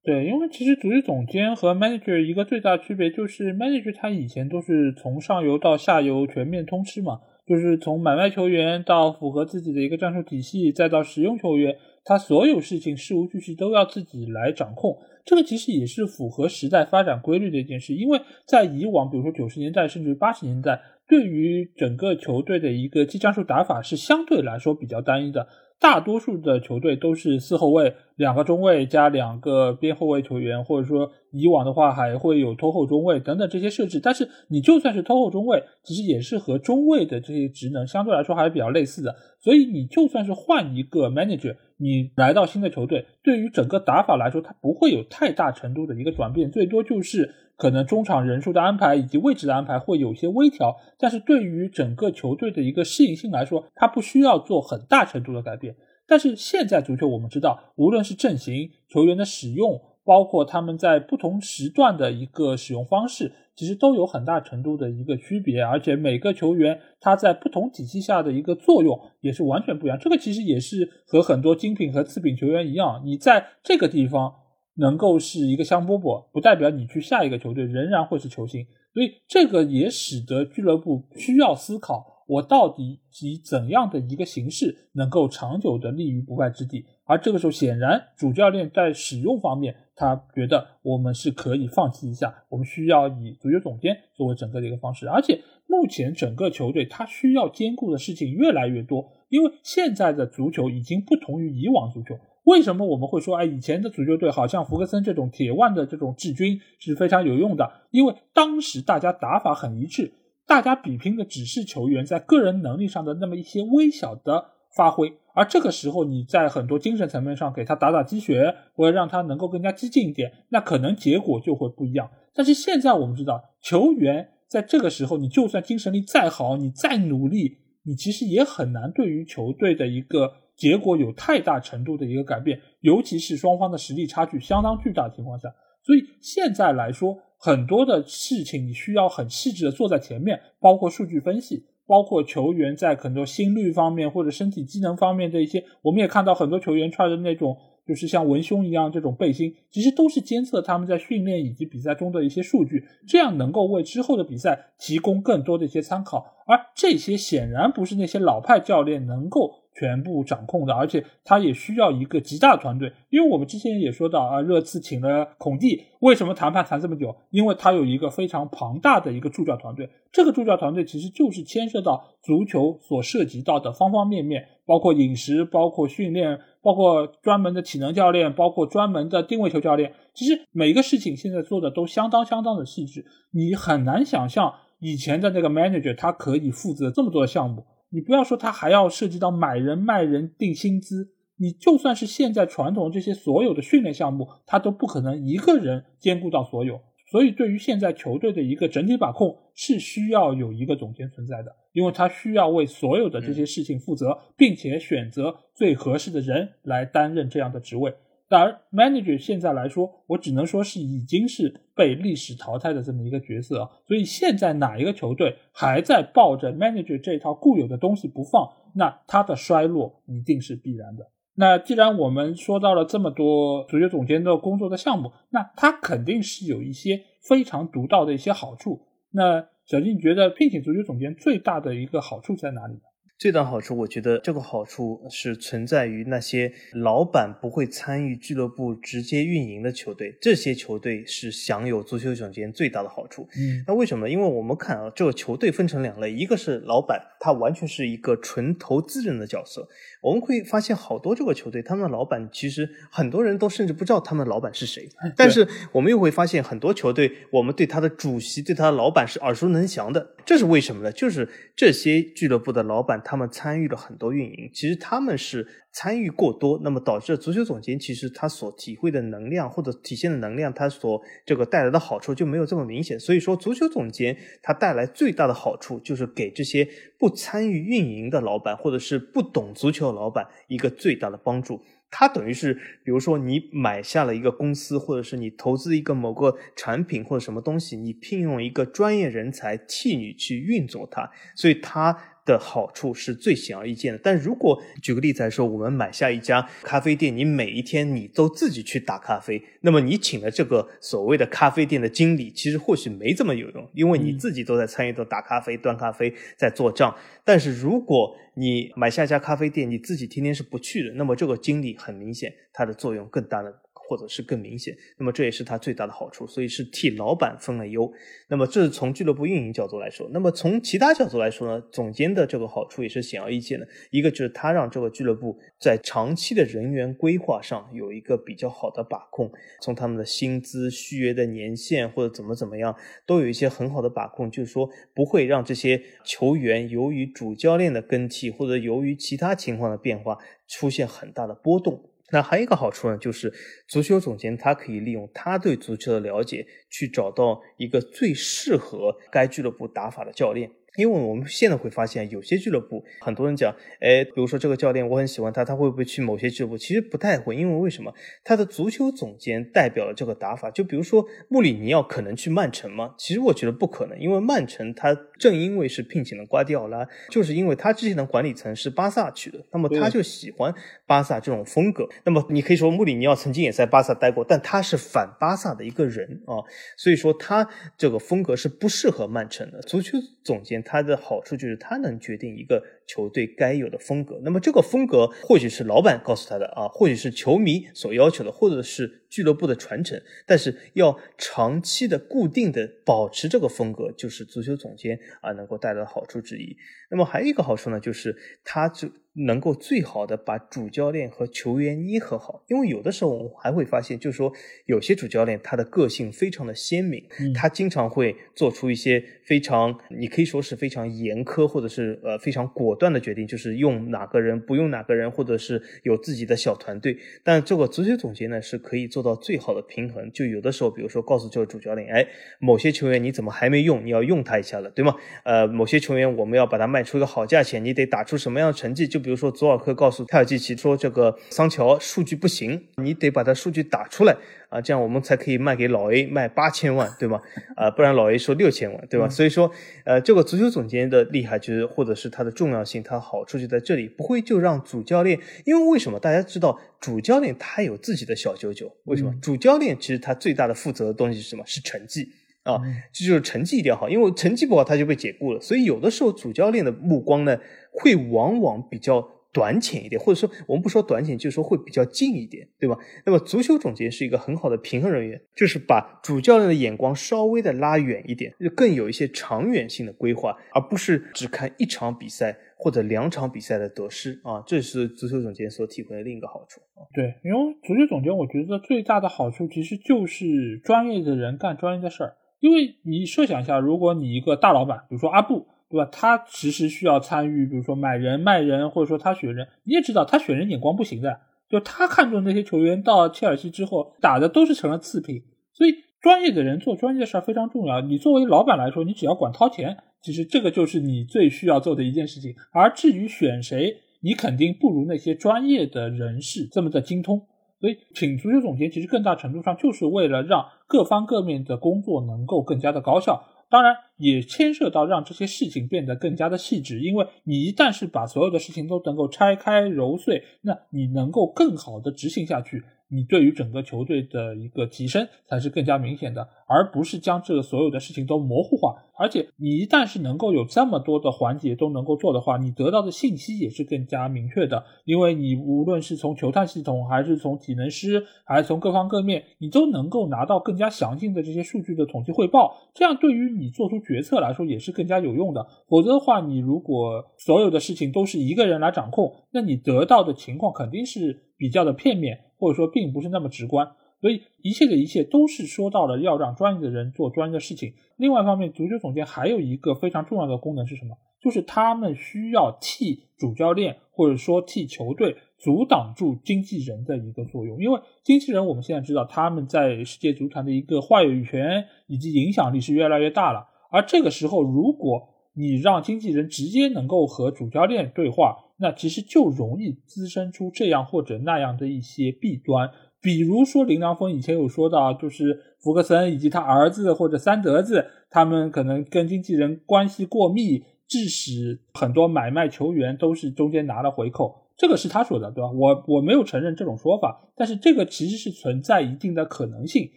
对，因为其实足球总监和 manager 一个最大区别就是 manager 他以前都是从上游到下游全面通吃嘛，就是从买卖球员到符合自己的一个战术体系，再到使用球员，他所有事情事无巨细都要自己来掌控。这个其实也是符合时代发展规律的一件事，因为在以往，比如说九十年代甚至八十年代，对于整个球队的一个技战术打法是相对来说比较单一的。大多数的球队都是四后卫、两个中卫加两个边后卫球员，或者说以往的话还会有拖后中卫等等这些设置。但是你就算是拖后中卫，其实也是和中卫的这些职能相对来说还是比较类似的。所以你就算是换一个 manager，你来到新的球队，对于整个打法来说，它不会有太大程度的一个转变，最多就是。可能中场人数的安排以及位置的安排会有些微调，但是对于整个球队的一个适应性来说，它不需要做很大程度的改变。但是现在足球我们知道，无论是阵型、球员的使用，包括他们在不同时段的一个使用方式，其实都有很大程度的一个区别，而且每个球员他在不同体系下的一个作用也是完全不一样。这个其实也是和很多精品和次品球员一样，你在这个地方。能够是一个香饽饽，不代表你去下一个球队仍然会是球星，所以这个也使得俱乐部需要思考，我到底以怎样的一个形式能够长久的立于不败之地。而这个时候，显然主教练在使用方面，他觉得我们是可以放弃一下，我们需要以足球总监作为整个的一个方式。而且目前整个球队他需要兼顾的事情越来越多，因为现在的足球已经不同于以往足球。为什么我们会说，哎，以前的足球队好像福格森这种铁腕的这种治军是非常有用的？因为当时大家打法很一致，大家比拼的只是球员在个人能力上的那么一些微小的发挥，而这个时候你在很多精神层面上给他打打鸡血，或者让他能够更加激进一点，那可能结果就会不一样。但是现在我们知道，球员在这个时候，你就算精神力再好，你再努力，你其实也很难对于球队的一个。结果有太大程度的一个改变，尤其是双方的实力差距相当巨大的情况下，所以现在来说，很多的事情你需要很细致的坐在前面，包括数据分析，包括球员在很多心率方面或者身体机能方面的一些，我们也看到很多球员穿的那种就是像文胸一样这种背心，其实都是监测他们在训练以及比赛中的一些数据，这样能够为之后的比赛提供更多的一些参考，而这些显然不是那些老派教练能够。全部掌控的，而且他也需要一个极大的团队，因为我们之前也说到啊，热刺请了孔蒂，为什么谈判谈这么久？因为他有一个非常庞大的一个助教团队，这个助教团队其实就是牵涉到足球所涉及到的方方面面，包括饮食，包括训练，包括专门的体能教练，包括专门的定位球教练，其实每一个事情现在做的都相当相当的细致，你很难想象以前的那个 manager 他可以负责这么多的项目。你不要说他还要涉及到买人卖人定薪资，你就算是现在传统这些所有的训练项目，他都不可能一个人兼顾到所有。所以对于现在球队的一个整体把控，是需要有一个总监存在的，因为他需要为所有的这些事情负责，并且选择最合适的人来担任这样的职位。当然，manager 现在来说，我只能说是已经是被历史淘汰的这么一个角色啊。所以现在哪一个球队还在抱着 manager 这套固有的东西不放，那他的衰落一定是必然的。那既然我们说到了这么多足球总监的工作的项目，那他肯定是有一些非常独到的一些好处。那小金，觉得聘请足球总监最大的一个好处在哪里呢？最大好处，我觉得这个好处是存在于那些老板不会参与俱乐部直接运营的球队，这些球队是享有足球总监最大的好处。嗯，那为什么？因为我们看啊，这个球队分成两类，一个是老板，他完全是一个纯投资人的角色。我们会发现好多这个球队，他们的老板其实很多人都甚至不知道他们的老板是谁。但是我们又会发现很多球队，我们对他的主席、对他的老板是耳熟能详的。这是为什么呢？就是这些俱乐部的老板，他他们参与了很多运营，其实他们是参与过多，那么导致足球总监其实他所体会的能量或者体现的能量，他所这个带来的好处就没有这么明显。所以说，足球总监他带来最大的好处就是给这些不参与运营的老板或者是不懂足球的老板一个最大的帮助。它等于是，比如说你买下了一个公司，或者是你投资一个某个产品或者什么东西，你聘用一个专业人才替你去运作它，所以它。的好处是最显而易见的，但如果举个例子来说，我们买下一家咖啡店，你每一天你都自己去打咖啡，那么你请的这个所谓的咖啡店的经理，其实或许没这么有用，因为你自己都在参与到打咖啡、端咖啡，在做账。但是如果你买下一家咖啡店，你自己天天是不去的，那么这个经理很明显，它的作用更大了。或者是更明显，那么这也是它最大的好处，所以是替老板分了忧。那么这是从俱乐部运营角度来说，那么从其他角度来说呢？总监的这个好处也是显而易见的。一个就是他让这个俱乐部在长期的人员规划上有一个比较好的把控，从他们的薪资、续约的年限或者怎么怎么样，都有一些很好的把控，就是说不会让这些球员由于主教练的更替或者由于其他情况的变化出现很大的波动。那还有一个好处呢，就是足球总监他可以利用他对足球的了解，去找到一个最适合该俱乐部打法的教练。因为我们现在会发现，有些俱乐部，很多人讲，哎，比如说这个教练，我很喜欢他，他会不会去某些俱乐部？其实不太会，因为为什么？他的足球总监代表了这个打法。就比如说穆里尼奥可能去曼城吗？其实我觉得不可能，因为曼城他正因为是聘请了瓜迪奥拉，就是因为他之前的管理层是巴萨去的，那么他就喜欢巴萨这种风格。那么你可以说穆里尼奥曾经也在巴萨待过，但他是反巴萨的一个人啊，所以说他这个风格是不适合曼城的。足球总监。它的好处就是它能决定一个球队该有的风格。那么这个风格或许是老板告诉他的啊，或许是球迷所要求的，或者是俱乐部的传承。但是要长期的、固定的保持这个风格，就是足球总监啊能够带来的好处之一。那么还有一个好处呢，就是他就。能够最好的把主教练和球员捏合好，因为有的时候我们还会发现，就是说有些主教练他的个性非常的鲜明，他经常会做出一些非常，你可以说是非常严苛或者是呃非常果断的决定，就是用哪个人不用哪个人，或者是有自己的小团队。但这个足球总监呢是可以做到最好的平衡，就有的时候，比如说告诉这个主教练，哎，某些球员你怎么还没用？你要用他一下了，对吗？呃，某些球员我们要把他卖出一个好价钱，你得打出什么样的成绩？就比如说，佐尔科告诉泰尔基奇说：“这个桑乔数据不行，你得把他数据打出来啊，这样我们才可以卖给老 A 卖八千万，对吗？<laughs> 啊，不然老 A 说六千万，对吧？所以说，呃，这个足球总监的厉害就是，或者是他的重要性，他好处就在这里，不会就让主教练，因为为什么？大家知道，主教练他有自己的小九九，为什么？主教练其实他最大的负责的东西是什么？是成绩啊，这就是成绩一定要好，因为成绩不好他就被解雇了。所以有的时候主教练的目光呢，会往往比较。短浅一点，或者说我们不说短浅，就是说会比较近一点，对吧？那么足球总监是一个很好的平衡人员，就是把主教练的眼光稍微的拉远一点，就更有一些长远性的规划，而不是只看一场比赛或者两场比赛的得失啊。这是足球总监所体会的另一个好处。对，因为足球总监，我觉得最大的好处其实就是专业的人干专业的事儿。因为你设想一下，如果你一个大老板，比如说阿布。对吧？他其实需要参与，比如说买人、卖人，或者说他选人。你也知道，他选人眼光不行的。就他看中那些球员到切尔西之后打的都是成了次品。所以，专业的人做专业的事儿非常重要。你作为老板来说，你只要管掏钱，其实这个就是你最需要做的一件事情。而至于选谁，你肯定不如那些专业的人士这么的精通。所以，请足球总监其实更大程度上就是为了让各方各面的工作能够更加的高效。当然，也牵涉到让这些事情变得更加的细致，因为你一旦是把所有的事情都能够拆开揉碎，那你能够更好的执行下去，你对于整个球队的一个提升才是更加明显的，而不是将这个所有的事情都模糊化。而且你一旦是能够有这么多的环节都能够做的话，你得到的信息也是更加明确的。因为你无论是从球探系统，还是从体能师，还是从各方各面，你都能够拿到更加详尽的这些数据的统计汇报。这样对于你做出决策来说也是更加有用的。否则的话，你如果所有的事情都是一个人来掌控，那你得到的情况肯定是比较的片面。或者说并不是那么直观，所以一切的一切都是说到了要让专业的人做专业的事情。另外一方面，足球总监还有一个非常重要的功能是什么？就是他们需要替主教练或者说替球队阻挡住经纪人的一个作用。因为经纪人我们现在知道他们在世界足坛的一个话语权以及影响力是越来越大了，而这个时候如果你让经纪人直接能够和主教练对话。那其实就容易滋生出这样或者那样的一些弊端，比如说林良锋以前有说到，就是福克森以及他儿子或者三德子，他们可能跟经纪人关系过密，致使很多买卖球员都是中间拿了回扣，这个是他说的，对吧？我我没有承认这种说法，但是这个其实是存在一定的可能性。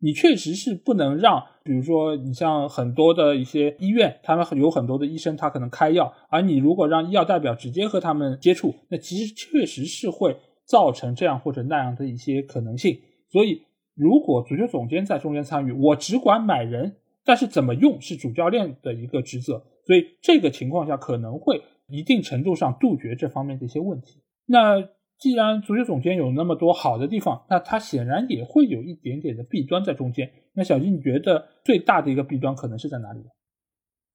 你确实是不能让，比如说你像很多的一些医院，他们有很多的医生，他可能开药，而你如果让医药代表直接和他们接触，那其实确实是会造成这样或者那样的一些可能性。所以，如果足球总监在中间参与，我只管买人，但是怎么用是主教练的一个职责。所以这个情况下可能会一定程度上杜绝这方面的一些问题。那。既然足球总监有那么多好的地方，那他显然也会有一点点的弊端在中间。那小金，你觉得最大的一个弊端可能是在哪里？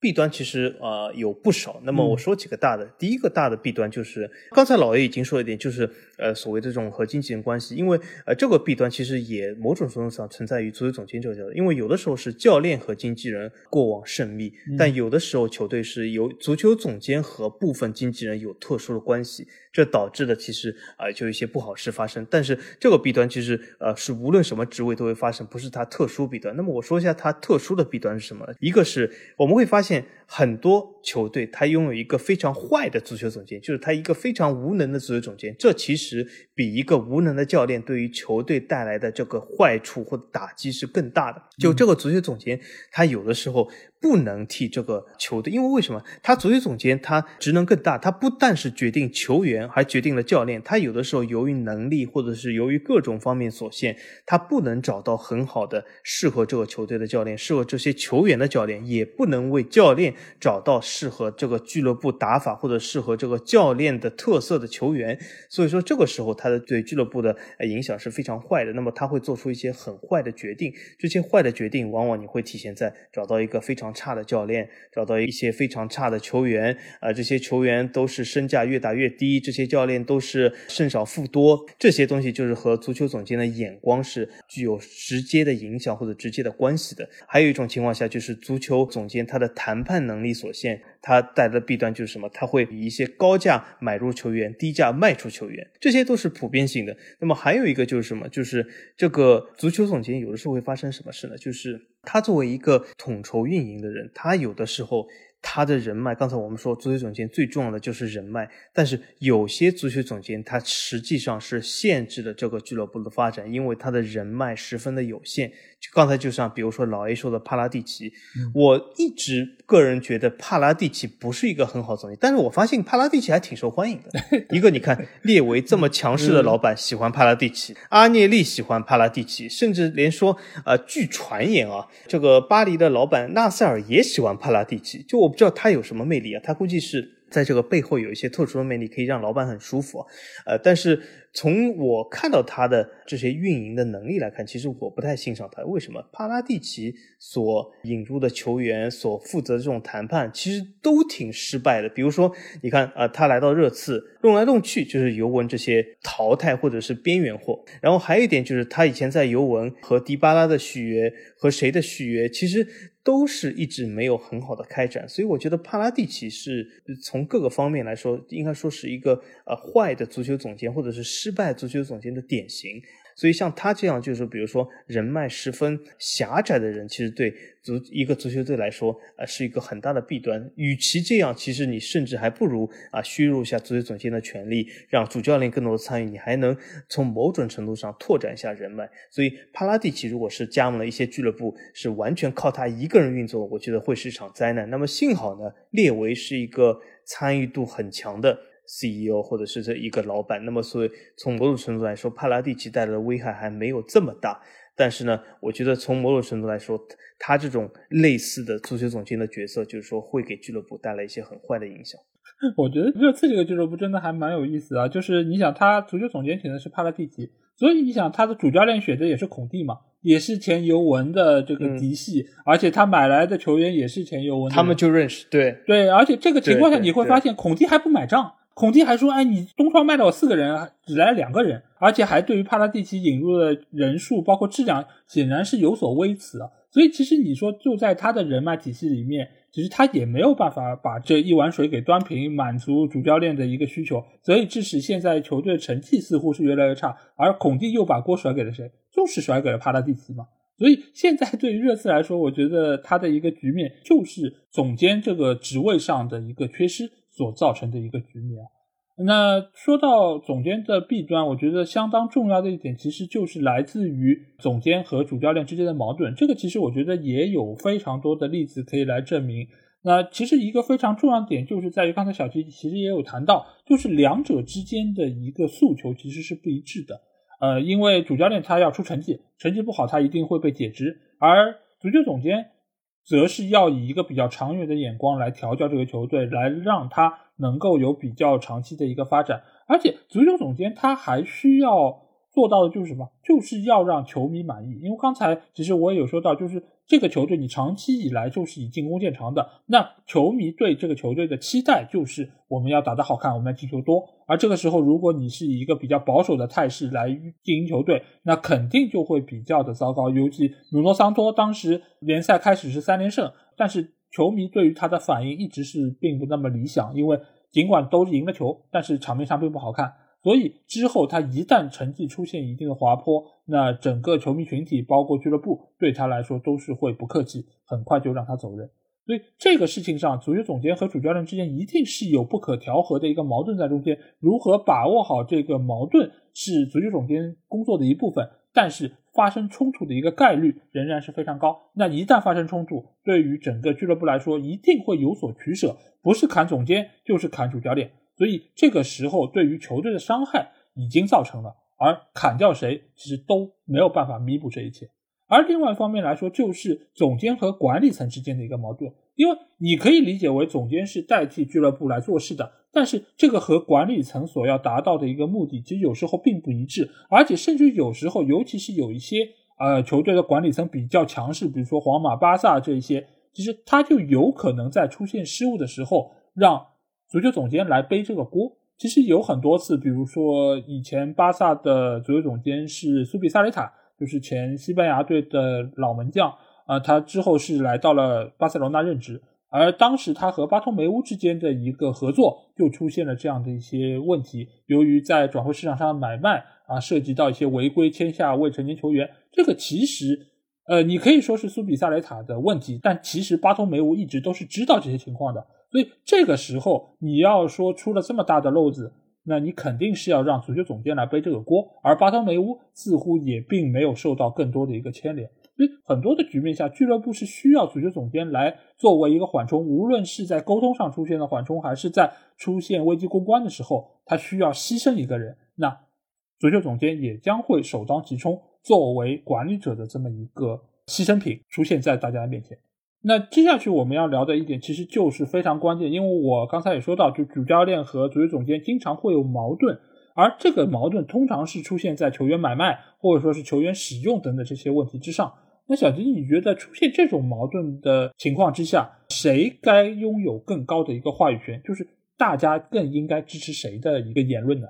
弊端其实呃有不少，那么我说几个大的。第一个大的弊端就是刚才老爷已经说了一点，就是呃所谓的这种和经纪人关系，因为呃这个弊端其实也某种程度上存在于足球总监这个角度，因为有的时候是教练和经纪人过往甚密，但有的时候球队是由足球总监和部分经纪人有特殊的关系。这导致的其实啊，就一些不好事发生。但是这个弊端其实呃是无论什么职位都会发生，不是它特殊弊端。那么我说一下它特殊的弊端是什么？一个是我们会发现很多球队他拥有一个非常坏的足球总监，就是他一个非常无能的足球总监。这其实比一个无能的教练对于球队带来的这个坏处或打击是更大的。就这个足球总监，他有的时候。不能替这个球队，因为为什么？他足球总监他职能更大，他不但是决定球员，还决定了教练。他有的时候由于能力或者是由于各种方面所限，他不能找到很好的适合这个球队的教练，适合这些球员的教练，也不能为教练找到适合这个俱乐部打法或者适合这个教练的特色的球员。所以说这个时候他的对俱乐部的影响是非常坏的。那么他会做出一些很坏的决定，这些坏的决定往往你会体现在找到一个非常。差的教练找到一些非常差的球员，啊，这些球员都是身价越打越低，这些教练都是胜少负多，这些东西就是和足球总监的眼光是具有直接的影响或者直接的关系的。还有一种情况下，就是足球总监他的谈判能力所限，他带来的弊端就是什么？他会以一些高价买入球员，低价卖出球员，这些都是普遍性的。那么还有一个就是什么？就是这个足球总监有的时候会发生什么事呢？就是他作为一个统筹运营的人，他有的时候他的人脉，刚才我们说足球总监最重要的就是人脉，但是有些足球总监他实际上是限制了这个俱乐部的发展，因为他的人脉十分的有限。刚才就像比如说老 A 说的帕拉蒂奇，我一直个人觉得帕拉蒂奇不是一个很好总结，但是我发现帕拉蒂奇还挺受欢迎的。<laughs> 一个你看列维这么强势的老板喜欢帕拉蒂奇，阿涅利喜欢帕拉蒂奇，甚至连说呃，据传言啊，这个巴黎的老板纳塞尔也喜欢帕拉蒂奇。就我不知道他有什么魅力啊，他估计是在这个背后有一些特殊的魅力，可以让老板很舒服。呃，但是。从我看到他的这些运营的能力来看，其实我不太欣赏他。为什么？帕拉蒂奇所引入的球员所负责的这种谈判，其实都挺失败的。比如说，你看，呃，他来到热刺，弄来弄去就是尤文这些淘汰或者是边缘货。然后还有一点就是，他以前在尤文和迪巴拉的续约和谁的续约，其实。都是一直没有很好的开展，所以我觉得帕拉蒂奇是从各个方面来说，应该说是一个呃坏的足球总监或者是失败足球总监的典型。所以像他这样，就是比如说人脉十分狭窄的人，其实对足一个足球队来说，呃，是一个很大的弊端。与其这样，其实你甚至还不如啊，削弱一下足球总监的权利，让主教练更多的参与，你还能从某种程度上拓展一下人脉。所以帕拉蒂奇如果是加盟了一些俱乐部，是完全靠他一个人运作，我觉得会是一场灾难。那么幸好呢，列维是一个参与度很强的。CEO 或者是这一个老板，那么所以从某种程度来说，帕拉蒂奇带来的危害还没有这么大。但是呢，我觉得从某种程度来说，他这种类似的足球总监的角色，就是说会给俱乐部带来一些很坏的影响。<laughs> 我觉得热刺这个俱乐部真的还蛮有意思啊，就是你想，他足球总监选的是帕拉蒂奇，所以你想他的主教练选的也是孔蒂嘛，也是前尤文的这个嫡系，而且他买来的球员也是前尤文，他们就认识，对对，而且这个情况下你会发现，孔蒂还不买账。孔蒂还说：“哎，你东窗卖了我四个人，只来了两个人，而且还对于帕拉蒂奇引入的人数，包括质量，显然是有所微词啊。所以其实你说，就在他的人脉体系里面，其实他也没有办法把这一碗水给端平，满足主教练的一个需求。所以致使现在球队成绩似乎是越来越差，而孔蒂又把锅甩给了谁？就是甩给了帕拉蒂奇嘛。所以现在对于热刺来说，我觉得他的一个局面就是总监这个职位上的一个缺失。”所造成的一个局面啊，那说到总监的弊端，我觉得相当重要的一点，其实就是来自于总监和主教练之间的矛盾。这个其实我觉得也有非常多的例子可以来证明。那其实一个非常重要的点，就是在于刚才小齐其实也有谈到，就是两者之间的一个诉求其实是不一致的。呃，因为主教练他要出成绩，成绩不好他一定会被解职，而足球总监。则是要以一个比较长远的眼光来调教这个球队，来让他能够有比较长期的一个发展。而且，足球总监他还需要做到的就是什么？就是要让球迷满意。因为刚才其实我也有说到，就是。这个球队你长期以来就是以进攻见长的，那球迷对这个球队的期待就是我们要打得好看，我们要进球多。而这个时候，如果你是以一个比较保守的态势来经营球队，那肯定就会比较的糟糕。尤其努诺桑托当时联赛开始是三连胜，但是球迷对于他的反应一直是并不那么理想，因为尽管都是赢了球，但是场面上并不好看。所以之后他一旦成绩出现一定的滑坡，那整个球迷群体，包括俱乐部，对他来说都是会不客气，很快就让他走人。所以这个事情上，足球总监和主教练之间一定是有不可调和的一个矛盾在中间。如何把握好这个矛盾，是足球总监工作的一部分。但是发生冲突的一个概率仍然是非常高。那一旦发生冲突，对于整个俱乐部来说，一定会有所取舍，不是砍总监，就是砍主教练。所以这个时候，对于球队的伤害已经造成了，而砍掉谁，其实都没有办法弥补这一切。而另外一方面来说，就是总监和管理层之间的一个矛盾，因为你可以理解为总监是代替俱乐部来做事的，但是这个和管理层所要达到的一个目的，其实有时候并不一致，而且甚至有时候，尤其是有一些呃球队的管理层比较强势，比如说皇马、巴萨这一些，其实他就有可能在出现失误的时候让。足球总监来背这个锅，其实有很多次，比如说以前巴萨的足球总监是苏比萨雷塔，就是前西班牙队的老门将啊，他之后是来到了巴塞罗那任职，而当时他和巴托梅乌之间的一个合作就出现了这样的一些问题，由于在转会市场上买卖啊，涉及到一些违规签下未成年球员，这个其实呃，你可以说是苏比萨雷塔的问题，但其实巴托梅乌一直都是知道这些情况的。所以这个时候，你要说出了这么大的漏子，那你肯定是要让足球总监来背这个锅，而巴托梅乌似乎也并没有受到更多的一个牵连。所以很多的局面下，俱乐部是需要足球总监来作为一个缓冲，无论是在沟通上出现的缓冲，还是在出现危机公关的时候，他需要牺牲一个人，那足球总监也将会首当其冲，作为管理者的这么一个牺牲品出现在大家的面前。那接下去我们要聊的一点，其实就是非常关键，因为我刚才也说到，就主教练和足球总监经常会有矛盾，而这个矛盾通常是出现在球员买卖或者说是球员使用等等这些问题之上。那小吉，你觉得出现这种矛盾的情况之下，谁该拥有更高的一个话语权？就是大家更应该支持谁的一个言论呢？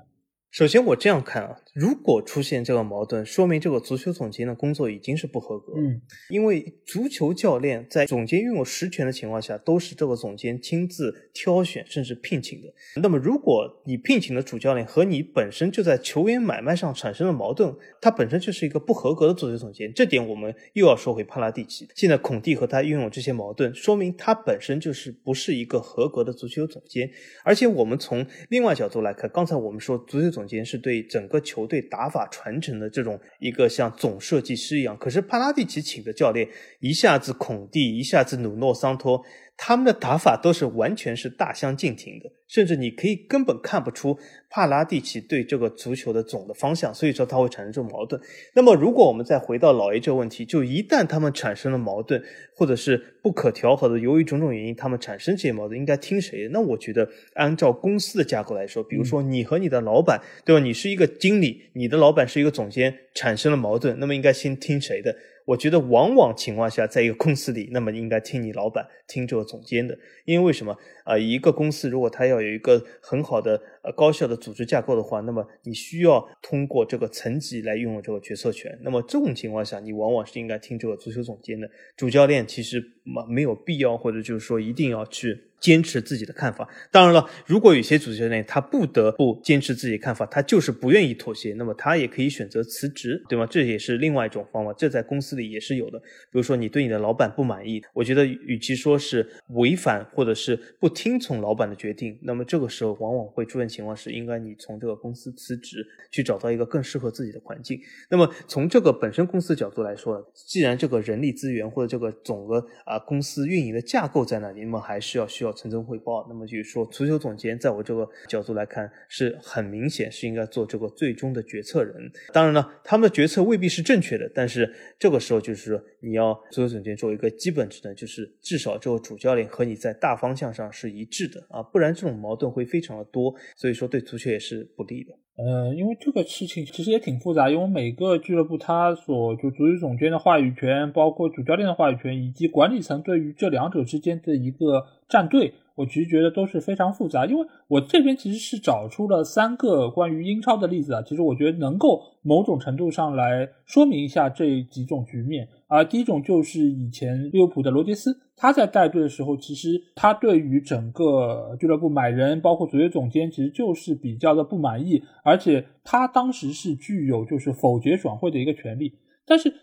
首先，我这样看啊，如果出现这个矛盾，说明这个足球总监的工作已经是不合格。嗯，因为足球教练在总监拥有实权的情况下，都是这个总监亲自挑选甚至聘请的。那么，如果你聘请的主教练和你本身就在球员买卖上产生了矛盾，他本身就是一个不合格的足球总监。这点我们又要说回帕拉蒂奇。现在孔蒂和他拥有这些矛盾，说明他本身就是不是一个合格的足球总监。而且，我们从另外角度来看，刚才我们说足球总。总监是对整个球队打法传承的这种一个像总设计师一样，可是帕拉蒂奇请的教练一下子孔蒂，一下子努诺桑托。他们的打法都是完全是大相径庭的，甚至你可以根本看不出帕拉蒂奇对这个足球的总的方向，所以说他会产生这种矛盾。那么，如果我们再回到老 A 这个问题，就一旦他们产生了矛盾，或者是不可调和的，由于种种原因，他们产生这些矛盾，应该听谁的？那我觉得，按照公司的架构来说，比如说你和你的老板，对吧？你是一个经理，你的老板是一个总监，产生了矛盾，那么应该先听谁的？我觉得往往情况下，在一个公司里，那么应该听你老板、听这个总监的，因为为什么啊？一个公司如果他要有一个很好的、呃高效的组织架构的话，那么你需要通过这个层级来拥有这个决策权。那么这种情况下，你往往是应该听这个足球总监的。主教练其实没没有必要，或者就是说一定要去。坚持自己的看法。当然了，如果有些主教练他不得不坚持自己的看法，他就是不愿意妥协，那么他也可以选择辞职，对吗？这也是另外一种方法。这在公司里也是有的。比如说，你对你的老板不满意，我觉得与其说是违反或者是不听从老板的决定，那么这个时候往往会出现情况是，应该你从这个公司辞职，去找到一个更适合自己的环境。那么从这个本身公司角度来说，既然这个人力资源或者这个总的啊公司运营的架构在那里，那么还是要需要。层层汇报，那么就是说，足球总监在我这个角度来看，是很明显是应该做这个最终的决策人。当然了，他们的决策未必是正确的，但是这个时候就是说，你要足球总监作为一个基本职能，就是至少这个主教练和你在大方向上是一致的啊，不然这种矛盾会非常的多，所以说对足球也是不利的。呃，因为这个事情其实也挺复杂，因为每个俱乐部他所就足球总监的话语权，包括主教练的话语权，以及管理层对于这两者之间的一个站队。我其实觉得都是非常复杂，因为我这边其实是找出了三个关于英超的例子啊，其实我觉得能够某种程度上来说明一下这几种局面啊。第一种就是以前利物浦的罗杰斯，他在带队的时候，其实他对于整个俱乐部买人，包括足球总监，其实就是比较的不满意，而且他当时是具有就是否决转会的一个权利，但是。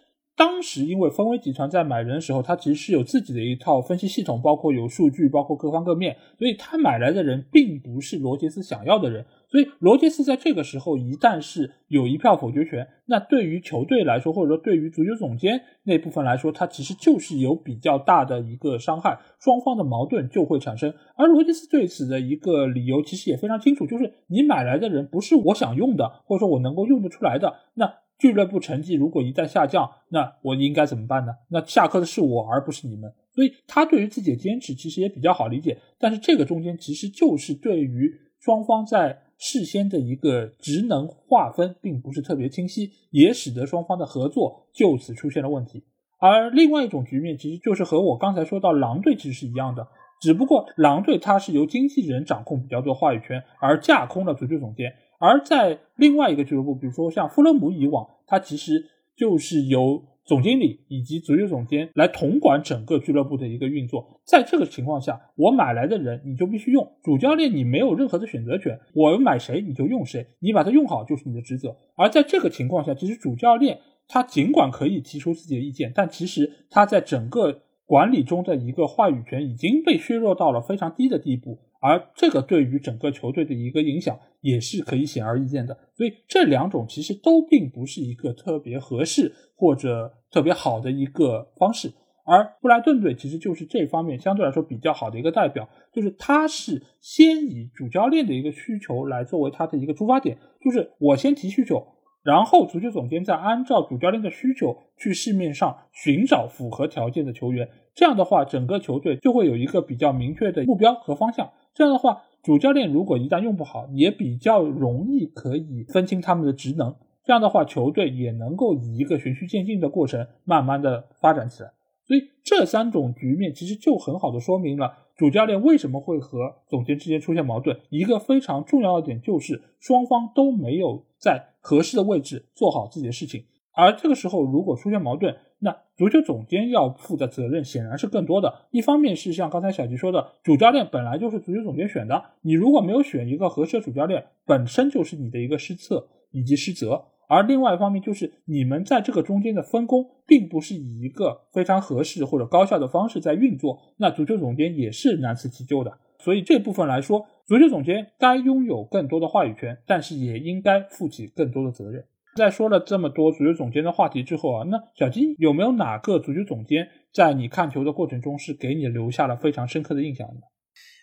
当时因为丰威集团在买人的时候，他其实是有自己的一套分析系统，包括有数据，包括各方各面，所以他买来的人并不是罗杰斯想要的人。所以罗杰斯在这个时候一旦是有一票否决权，那对于球队来说，或者说对于足球总监那部分来说，他其实就是有比较大的一个伤害，双方的矛盾就会产生。而罗杰斯对此的一个理由其实也非常清楚，就是你买来的人不是我想用的，或者说我能够用得出来的，那。俱乐部成绩如果一旦下降，那我应该怎么办呢？那下课的是我，而不是你们。所以他对于自己的坚持其实也比较好理解。但是这个中间其实就是对于双方在事先的一个职能划分并不是特别清晰，也使得双方的合作就此出现了问题。而另外一种局面其实就是和我刚才说到狼队其实是一样的，只不过狼队它是由经纪人掌控比较多话语权，而架空了足球总监。而在另外一个俱乐部，比如说像富勒姆以往，它其实就是由总经理以及足球总监来统管整个俱乐部的一个运作。在这个情况下，我买来的人你就必须用，主教练你没有任何的选择权，我买谁你就用谁，你把它用好就是你的职责。而在这个情况下，其实主教练他尽管可以提出自己的意见，但其实他在整个管理中的一个话语权已经被削弱到了非常低的地步。而这个对于整个球队的一个影响也是可以显而易见的，所以这两种其实都并不是一个特别合适或者特别好的一个方式。而布莱顿队其实就是这方面相对来说比较好的一个代表，就是他是先以主教练的一个需求来作为他的一个出发点，就是我先提需求，然后足球总监再按照主教练的需求去市面上寻找符合条件的球员，这样的话整个球队就会有一个比较明确的目标和方向。这样的话，主教练如果一旦用不好，也比较容易可以分清他们的职能。这样的话，球队也能够以一个循序渐进的过程，慢慢的发展起来。所以这三种局面其实就很好的说明了主教练为什么会和总监之间出现矛盾。一个非常重要的点就是双方都没有在合适的位置做好自己的事情。而这个时候如果出现矛盾，那足球总监要负的责任显然是更多的。一方面是像刚才小吉说的，主教练本来就是足球总监选的，你如果没有选一个合适的主教练，本身就是你的一个失策以及失责。而另外一方面就是，你们在这个中间的分工，并不是以一个非常合适或者高效的方式在运作，那足球总监也是难辞其咎的。所以这部分来说，足球总监该拥有更多的话语权，但是也应该负起更多的责任。在说了这么多足球总监的话题之后啊，那小金有没有哪个足球总监在你看球的过程中是给你留下了非常深刻的印象的？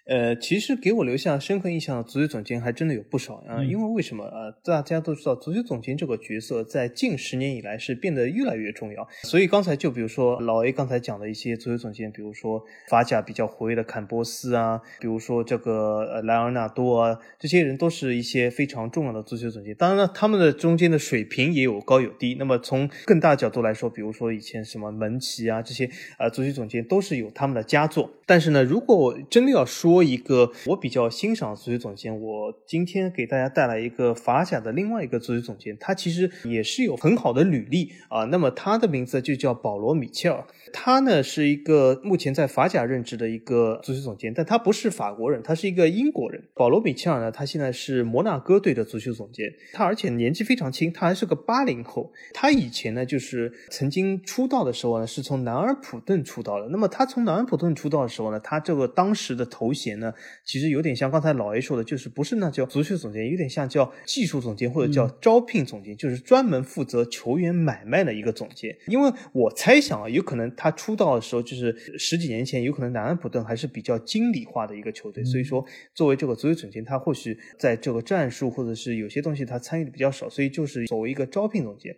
呃，其实给我留下深刻印象的足球总监还真的有不少啊。因为为什么啊？大家都知道，足球总监这个角色在近十年以来是变得越来越重要。所以刚才就比如说老 A 刚才讲的一些足球总监，比如说法甲比较活跃的坎波斯啊，比如说这个呃莱昂纳多啊，这些人都是一些非常重要的足球总监。当然了，他们的中间的水平也有高有低。那么从更大角度来说，比如说以前什么门奇啊这些啊足球总监都是有他们的佳作。但是呢，如果真的要说说一个我比较欣赏的足球总监，我今天给大家带来一个法甲的另外一个足球总监，他其实也是有很好的履历啊。那么他的名字就叫保罗·米切尔，他呢是一个目前在法甲任职的一个足球总监，但他不是法国人，他是一个英国人。保罗·米切尔呢，他现在是摩纳哥队的足球总监，他而且年纪非常轻，他还是个八零后。他以前呢就是曾经出道的时候呢，是从南安普顿出道的。那么他从南安普顿出道的时候呢，他这个当时的头衔呢，其实有点像刚才老 A 说的，就是不是那叫足球总监，有点像叫技术总监或者叫招聘总监，就是专门负责球员买卖的一个总监。因为我猜想啊，有可能他出道的时候就是十几年前，有可能南安普顿还是比较经理化的一个球队，所以说作为这个足球总监，他或许在这个战术或者是有些东西他参与的比较少，所以就是作为一个招聘总监。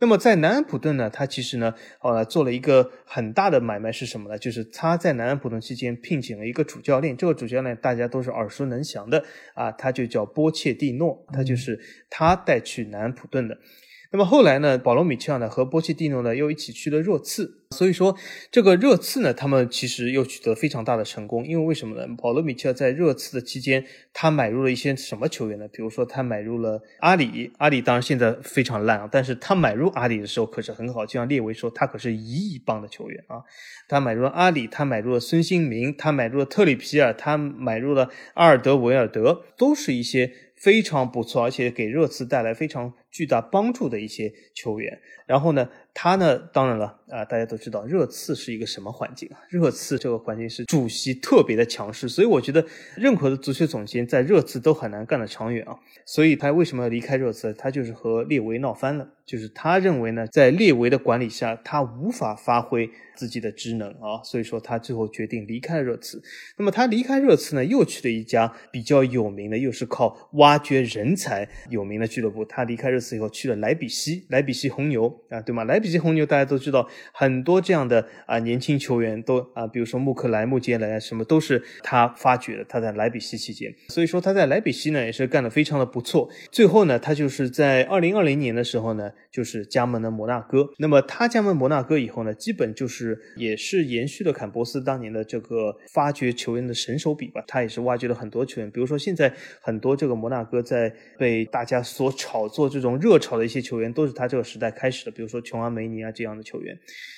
那么在南安普顿呢，他其实呢，呃，做了一个很大的买卖是什么呢？就是他在南安普顿期间聘请了一个主教练，这个主教练大家都是耳熟能详的啊，他就叫波切蒂诺，他就是他带去南安普顿的。那么后来呢，保罗·米切尔呢和波切蒂诺呢又一起去了热刺。所以说，这个热刺呢，他们其实又取得非常大的成功。因为为什么呢？保罗·米切尔在热刺的期间，他买入了一些什么球员呢？比如说，他买入了阿里。阿里当然现在非常烂啊，但是他买入阿里的时候可是很好。就像列维说，他可是一亿镑的球员啊。他买入了阿里，他买入了孙兴民，他买入了特里皮尔，他买入了阿尔德维尔德，都是一些非常不错，而且给热刺带来非常巨大帮助的一些球员。然后呢？他呢？当然了，啊，大家都知道热刺是一个什么环境啊？热刺这个环境是主席特别的强势，所以我觉得任何的足球总监在热刺都很难干得长远啊。所以他为什么要离开热刺？他就是和列维闹翻了，就是他认为呢，在列维的管理下，他无法发挥自己的职能啊，所以说他最后决定离开了热刺。那么他离开热刺呢，又去了一家比较有名的，又是靠挖掘人才有名的俱乐部。他离开热刺以后去了莱比锡，莱比锡红牛啊，对吗？莱比。锡红牛大家都知道，很多这样的啊年轻球员都啊，比如说穆克莱、穆杰莱啊，什么都是他发掘的。他在莱比锡期间，所以说他在莱比锡呢也是干得非常的不错。最后呢，他就是在二零二零年的时候呢，就是加盟了摩纳哥。那么他加盟摩纳哥以后呢，基本就是也是延续了坎波斯当年的这个发掘球员的神手笔吧。他也是挖掘了很多球员，比如说现在很多这个摩纳哥在被大家所炒作这种热炒的一些球员，都是他这个时代开始的。比如说琼阿。梅尼啊这样的球员，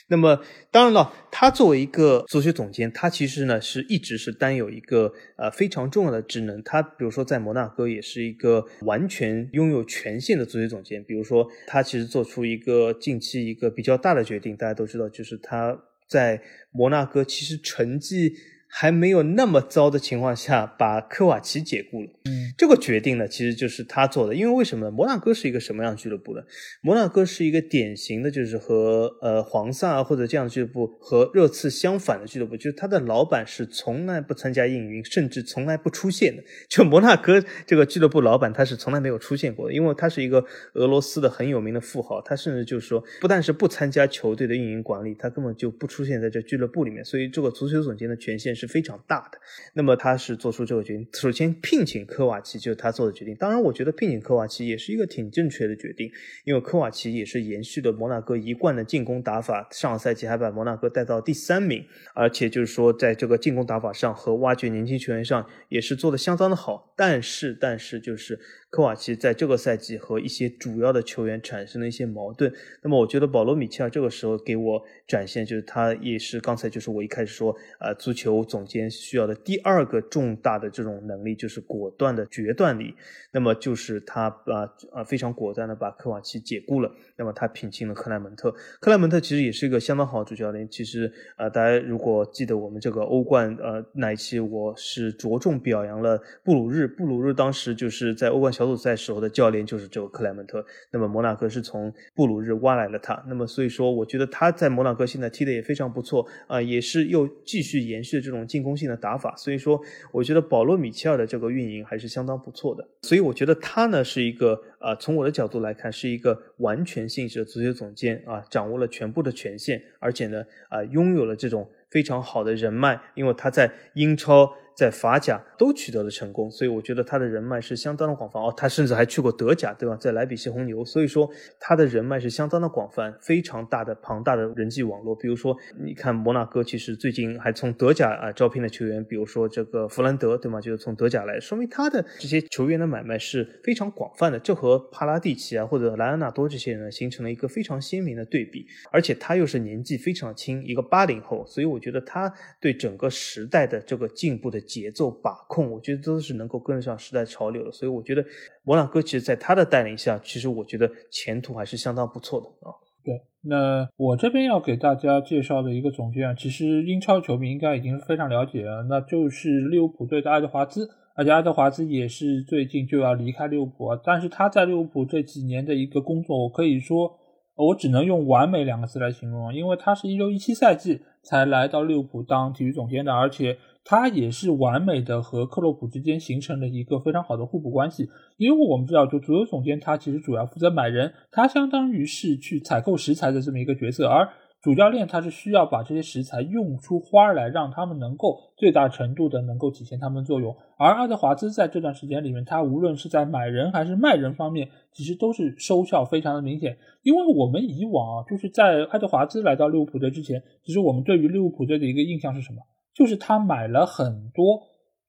那么当然了，他作为一个足球总监，他其实呢是一直是担有一个呃非常重要的职能。他比如说在摩纳哥也是一个完全拥有权限的足球总监。比如说他其实做出一个近期一个比较大的决定，大家都知道，就是他在摩纳哥其实成绩。还没有那么糟的情况下，把科瓦奇解雇了。嗯，这个决定呢，其实就是他做的。因为为什么呢？摩纳哥是一个什么样俱乐部呢？摩纳哥是一个典型的，就是和呃黄萨或者这样的俱乐部和热刺相反的俱乐部，就是他的老板是从来不参加运营，甚至从来不出现的。就摩纳哥这个俱乐部老板，他是从来没有出现过的，因为他是一个俄罗斯的很有名的富豪，他甚至就是说，不但是不参加球队的运营管理，他根本就不出现在这俱乐部里面。所以，这个足球总监的权限。是非常大的。那么他是做出这个决定，首先聘请科瓦奇就是他做的决定。当然，我觉得聘请科瓦奇也是一个挺正确的决定，因为科瓦奇也是延续了摩纳哥一贯的进攻打法，上个赛季还把摩纳哥带到第三名，而且就是说在这个进攻打法上和挖掘年轻球员上也是做的相当的好。但是，但是就是。科瓦奇在这个赛季和一些主要的球员产生了一些矛盾。那么，我觉得保罗·米切尔这个时候给我展现，就是他也是刚才就是我一开始说，呃，足球总监需要的第二个重大的这种能力，就是果断的决断力。那么，就是他把啊非常果断的把科瓦奇解雇了。那么，他聘请了克莱门特。克莱门特其实也是一个相当好的主教练。其实，呃，大家如果记得我们这个欧冠呃那一期，我是着重表扬了布鲁日。布鲁日当时就是在欧冠。小组赛时候的教练就是这个克莱门特，那么摩纳哥是从布鲁日挖来了他，那么所以说我觉得他在摩纳哥现在踢的也非常不错啊，也是又继续延续这种进攻性的打法，所以说我觉得保罗米切尔的这个运营还是相当不错的，所以我觉得他呢是一个啊，从我的角度来看是一个完全性质的足球总监啊，掌握了全部的权限，而且呢啊拥有了这种非常好的人脉，因为他在英超。在法甲都取得了成功，所以我觉得他的人脉是相当的广泛哦。他甚至还去过德甲，对吧？在莱比锡红牛，所以说他的人脉是相当的广泛，非常大的庞大的人际网络。比如说，你看摩纳哥其实最近还从德甲啊招聘的球员，比如说这个弗兰德，对吗？就是从德甲来，说明他的这些球员的买卖是非常广泛的。这和帕拉蒂奇啊或者莱昂纳多这些人形成了一个非常鲜明的对比。而且他又是年纪非常轻，一个八零后，所以我觉得他对整个时代的这个进步的。节奏把控，我觉得都是能够跟得上时代潮流的，所以我觉得摩纳哥其实在他的带领下，其实我觉得前途还是相当不错的啊。对，那我这边要给大家介绍的一个总监啊，其实英超球迷应该已经非常了解了，那就是利物浦队的爱德华兹，而且爱德华兹也是最近就要离开利物浦啊，但是他在利物浦这几年的一个工作，我可以说，我只能用完美两个字来形容，因为他是一六一七赛季才来到利物浦当体育总监的，而且。他也是完美的和克洛普之间形成了一个非常好的互补关系，因为我们知道，就足球总监他其实主要负责买人，他相当于是去采购食材的这么一个角色，而主教练他是需要把这些食材用出花来，让他们能够最大程度的能够体现他们的作用。而爱德华兹在这段时间里面，他无论是在买人还是卖人方面，其实都是收效非常的明显。因为我们以往啊，就是在爱德华兹来到利物浦队之前，其实我们对于利物浦队的一个印象是什么？就是他买了很多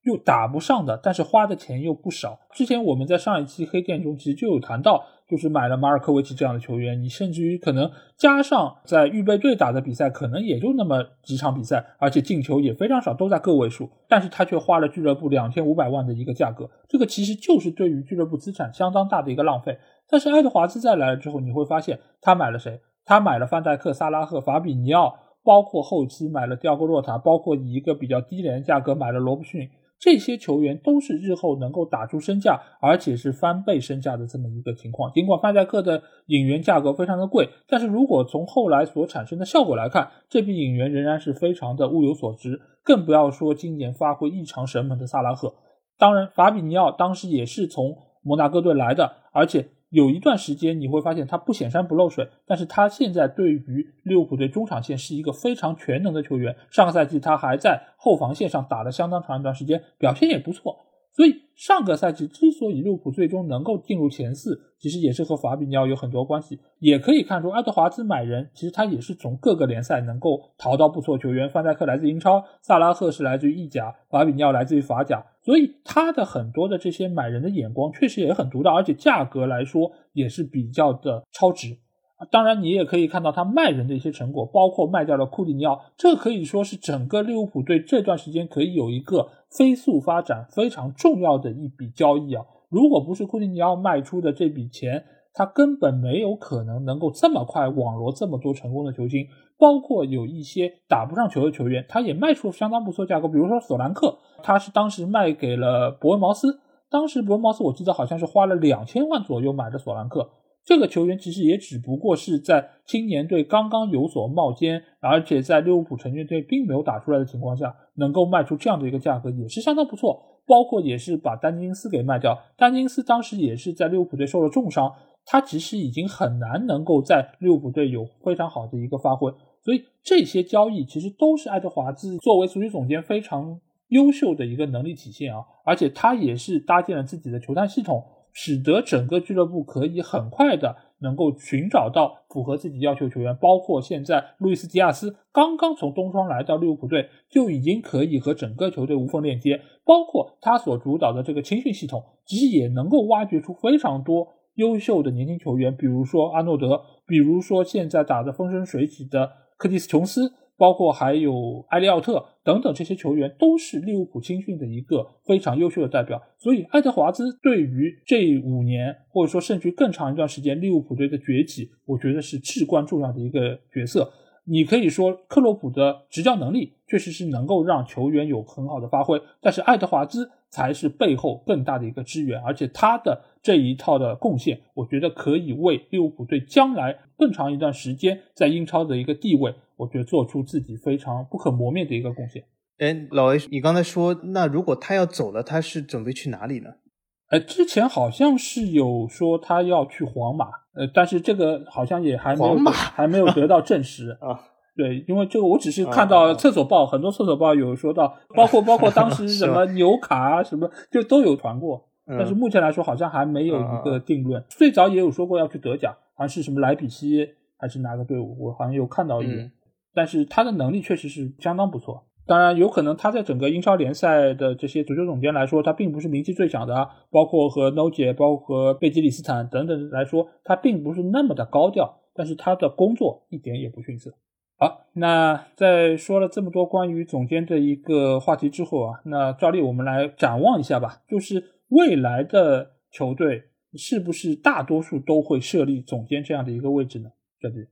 又打不上的，但是花的钱又不少。之前我们在上一期黑店中其实就有谈到，就是买了马尔科维奇这样的球员，你甚至于可能加上在预备队打的比赛，可能也就那么几场比赛，而且进球也非常少，都在个位数，但是他却花了俱乐部两千五百万的一个价格，这个其实就是对于俱乐部资产相当大的一个浪费。但是爱德华兹再来了之后，你会发现他买了谁？他买了范戴克、萨拉赫、法比尼奥。包括后期买了第二个洛塔，包括以一个比较低廉的价格买了罗布逊，这些球员都是日后能够打出身价，而且是翻倍身价的这么一个情况。尽管范戴克的引援价格非常的贵，但是如果从后来所产生的效果来看，这笔引援仍然是非常的物有所值。更不要说今年发挥异常神猛的萨拉赫，当然法比尼奥当时也是从摩纳哥队来的，而且。有一段时间你会发现他不显山不漏水，但是他现在对于利物浦队中场线是一个非常全能的球员。上个赛季他还在后防线上打了相当长一段时间，表现也不错。所以上个赛季之所以利物浦最终能够进入前四，其实也是和法比尼奥有很多关系。也可以看出，爱德华兹买人其实他也是从各个联赛能够淘到不错球员。范戴克来自英超，萨拉赫是来自于意甲，法比尼奥来自于法甲。所以他的很多的这些买人的眼光确实也很独到，而且价格来说也是比较的超值。当然，你也可以看到他卖人的一些成果，包括卖掉了库蒂尼奥，这可以说是整个利物浦队这段时间可以有一个飞速发展非常重要的一笔交易啊！如果不是库蒂尼奥卖出的这笔钱，他根本没有可能能够这么快网罗这么多成功的球星，包括有一些打不上球的球员，他也卖出相当不错价格，比如说索兰克，他是当时卖给了伯恩茅斯，当时伯恩茅斯我记得好像是花了两千万左右买的索兰克。这个球员其实也只不过是在青年队刚刚有所冒尖，而且在利物浦成年队并没有打出来的情况下，能够卖出这样的一个价格也是相当不错。包括也是把丹金斯给卖掉，丹金斯当时也是在利物浦队受了重伤，他其实已经很难能够在利物浦队有非常好的一个发挥。所以这些交易其实都是爱德华兹作为足球总监非常优秀的一个能力体现啊，而且他也是搭建了自己的球探系统，使得整个俱乐部可以很快的能够寻找到符合自己要求球员，包括现在路易斯·迪亚斯刚刚从东窗来到利物浦队，就已经可以和整个球队无缝链接，包括他所主导的这个青训系统，其实也能够挖掘出非常多。优秀的年轻球员，比如说阿诺德，比如说现在打得风生水起的科蒂斯·琼斯，包括还有埃利奥特等等，这些球员都是利物浦青训的一个非常优秀的代表。所以，爱德华兹对于这五年，或者说甚至更长一段时间利物浦队的崛起，我觉得是至关重要的一个角色。你可以说克洛普的执教能力确实是能够让球员有很好的发挥，但是爱德华兹才是背后更大的一个支援，而且他的这一套的贡献，我觉得可以为利物浦队将来更长一段时间在英超的一个地位，我觉得做出自己非常不可磨灭的一个贡献。哎，老 A，你刚才说，那如果他要走了，他是准备去哪里呢？呃，之前好像是有说他要去皇马。呃，但是这个好像也还没有还没有得到证实 <laughs> 啊。对，因为这个我只是看到厕所报，很多厕所报有说到，包括包括当 <laughs> 时什么纽卡啊什么，就都有传过。但是目前来说，好像还没有一个定论。最早也有说过要去德甲，好像是什么莱比锡还是哪个队伍，我好像有看到一点。但是他的能力确实是相当不错。当然，有可能他在整个英超联赛的这些足球总监来说，他并不是名气最响的，包括和 No 姐、包括贝吉里斯坦等等来说，他并不是那么的高调。但是他的工作一点也不逊色。好，那在说了这么多关于总监的一个话题之后啊，那照例我们来展望一下吧，就是未来的球队是不是大多数都会设立总监这样的一个位置呢？这里。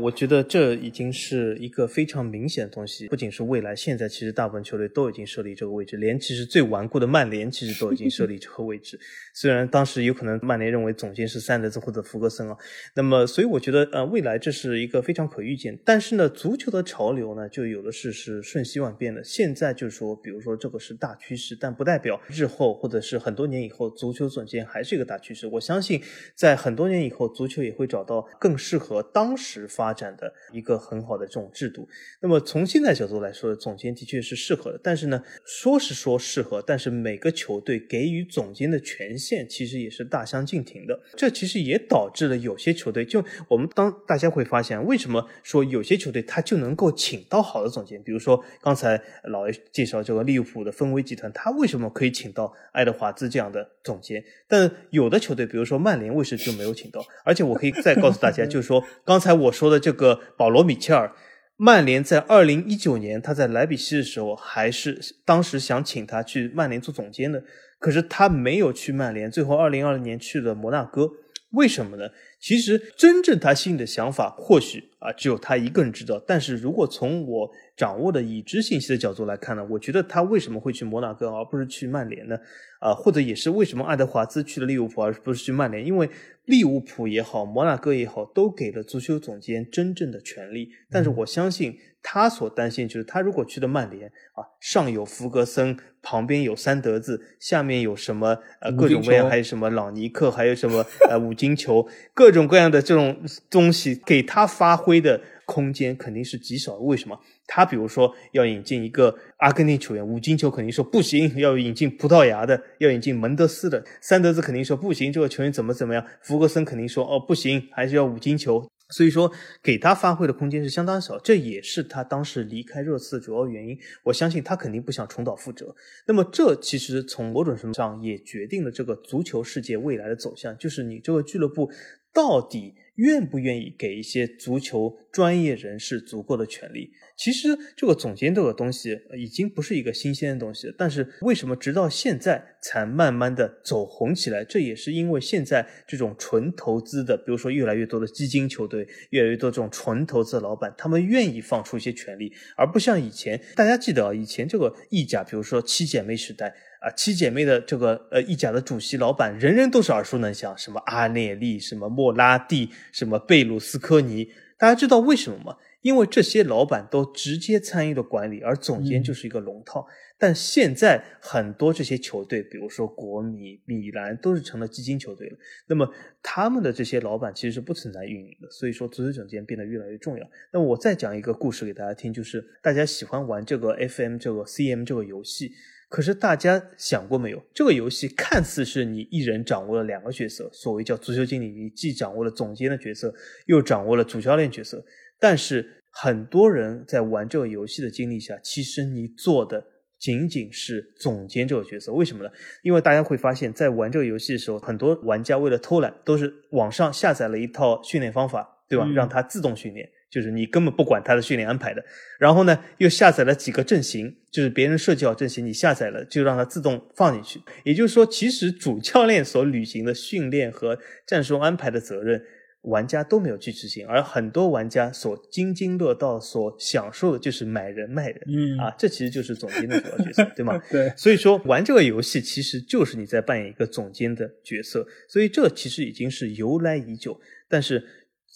我觉得这已经是一个非常明显的东西，不仅是未来，现在其实大部分球队都已经设立这个位置，连其实最顽固的曼联其实都已经设立这个位置。虽然当时有可能曼联认为总监是三德子或者福格森啊，那么所以我觉得呃未来这是一个非常可预见。但是呢，足球的潮流呢，就有的是是瞬息万变的。现在就是说，比如说这个是大趋势，但不代表日后或者是很多年以后，足球总监还是一个大趋势。我相信在很多年以后，足球也会找到更适合当时发。发展的一个很好的这种制度。那么从现在角度来说，总监的确是适合的。但是呢，说是说适合，但是每个球队给予总监的权限其实也是大相径庭的。这其实也导致了有些球队，就我们当大家会发现，为什么说有些球队他就能够请到好的总监？比如说刚才老 A 介绍这个利物浦的芬威集团，他为什么可以请到爱德华兹这样的总监？但有的球队，比如说曼联，为什么就没有请到？而且我可以再告诉大家，<laughs> 就是说刚才我说。这个保罗·米切尔，曼联在二零一九年他在莱比锡的时候，还是当时想请他去曼联做总监的，可是他没有去曼联，最后二零二零年去了摩纳哥，为什么呢？其实真正他心里的想法，或许啊只有他一个人知道。但是如果从我掌握的已知信息的角度来看呢，我觉得他为什么会去摩纳哥而不是去曼联呢？啊，或者也是为什么爱德华兹去了利物浦而不是去曼联？因为利物浦也好，摩纳哥也好，都给了足球总监真正的权利。但是我相信他所担心就是，他如果去了曼联啊，上有福格森，旁边有三德子，下面有什么呃各种各样，还有什么朗尼克，还有什么呃五金球，各种各样的这种东西，给他发挥的空间肯定是极少。为什么？他比如说要引进一个阿根廷球员，五金球肯定说不行；要引进葡萄牙的，要引进门德斯的，三德子肯定说不行，这个球员怎么怎么样？福格森肯定说哦不行，还是要五金球。所以说给他发挥的空间是相当少，这也是他当时离开热刺的主要原因。我相信他肯定不想重蹈覆辙。那么这其实从某种程度上也决定了这个足球世界未来的走向，就是你这个俱乐部到底。愿不愿意给一些足球专业人士足够的权利？其实这个总监这个东西已经不是一个新鲜的东西，但是为什么直到现在才慢慢的走红起来？这也是因为现在这种纯投资的，比如说越来越多的基金球队，越来越多这种纯投资的老板，他们愿意放出一些权利，而不像以前。大家记得啊，以前这个意甲，比如说七姐妹时代。啊，七姐妹的这个呃意甲的主席老板，人人都是耳熟能详，什么阿涅利，什么莫拉蒂，什么贝鲁斯科尼，大家知道为什么吗？因为这些老板都直接参与了管理，而总监就是一个龙套。但现在很多这些球队，比如说国米、米兰，都是成了基金球队了。那么他们的这些老板其实是不存在运营的，所以说足球总监变得越来越重要。那我再讲一个故事给大家听，就是大家喜欢玩这个 FM 这个 CM 这个游戏，可是大家想过没有？这个游戏看似是你一人掌握了两个角色，所谓叫足球经理，你既掌握了总监的角色，又掌握了主教练角色。但是很多人在玩这个游戏的经历下，其实你做的。仅仅是总监这个角色，为什么呢？因为大家会发现，在玩这个游戏的时候，很多玩家为了偷懒，都是网上下载了一套训练方法，对吧？让它自动训练，就是你根本不管他的训练安排的。然后呢，又下载了几个阵型，就是别人设计好阵型，你下载了就让它自动放进去。也就是说，其实主教练所履行的训练和战术安排的责任。玩家都没有去执行，而很多玩家所津津乐道、所享受的就是买人卖人，嗯啊，这其实就是总监的主要角色，对吗？<laughs> 对，所以说玩这个游戏其实就是你在扮演一个总监的角色，所以这其实已经是由来已久，但是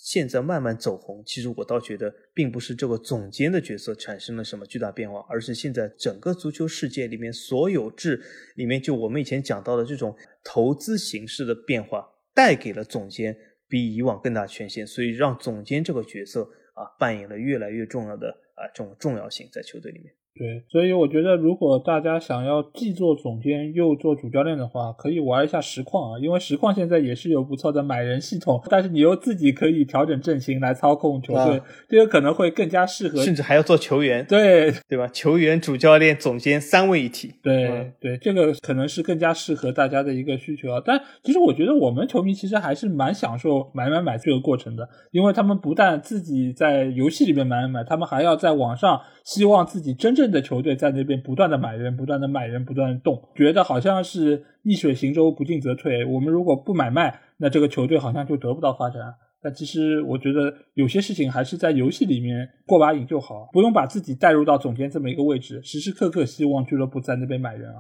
现在慢慢走红，其实我倒觉得并不是这个总监的角色产生了什么巨大变化，而是现在整个足球世界里面所有制里面，就我们以前讲到的这种投资形式的变化，带给了总监。比以往更大权限，所以让总监这个角色啊扮演了越来越重要的啊这种重要性在球队里面。对，所以我觉得，如果大家想要既做总监又做主教练的话，可以玩一下实况啊，因为实况现在也是有不错的买人系统，但是你又自己可以调整阵型来操控球队，这个可能会更加适合，甚至还要做球员，对对吧？球员、主教练、总监三位一体，对对，这个可能是更加适合大家的一个需求啊。但其实我觉得我们球迷其实还是蛮享受买买买这个过程的，因为他们不但自己在游戏里面买买买，他们还要在网上希望自己真正。的球队在那边不断的买人，不断的买人，不断的动，觉得好像是逆水行舟，不进则退。我们如果不买卖，那这个球队好像就得不到发展。但其实我觉得有些事情还是在游戏里面过把瘾就好，不用把自己带入到总监这么一个位置，时时刻刻希望俱乐部在那边买人啊。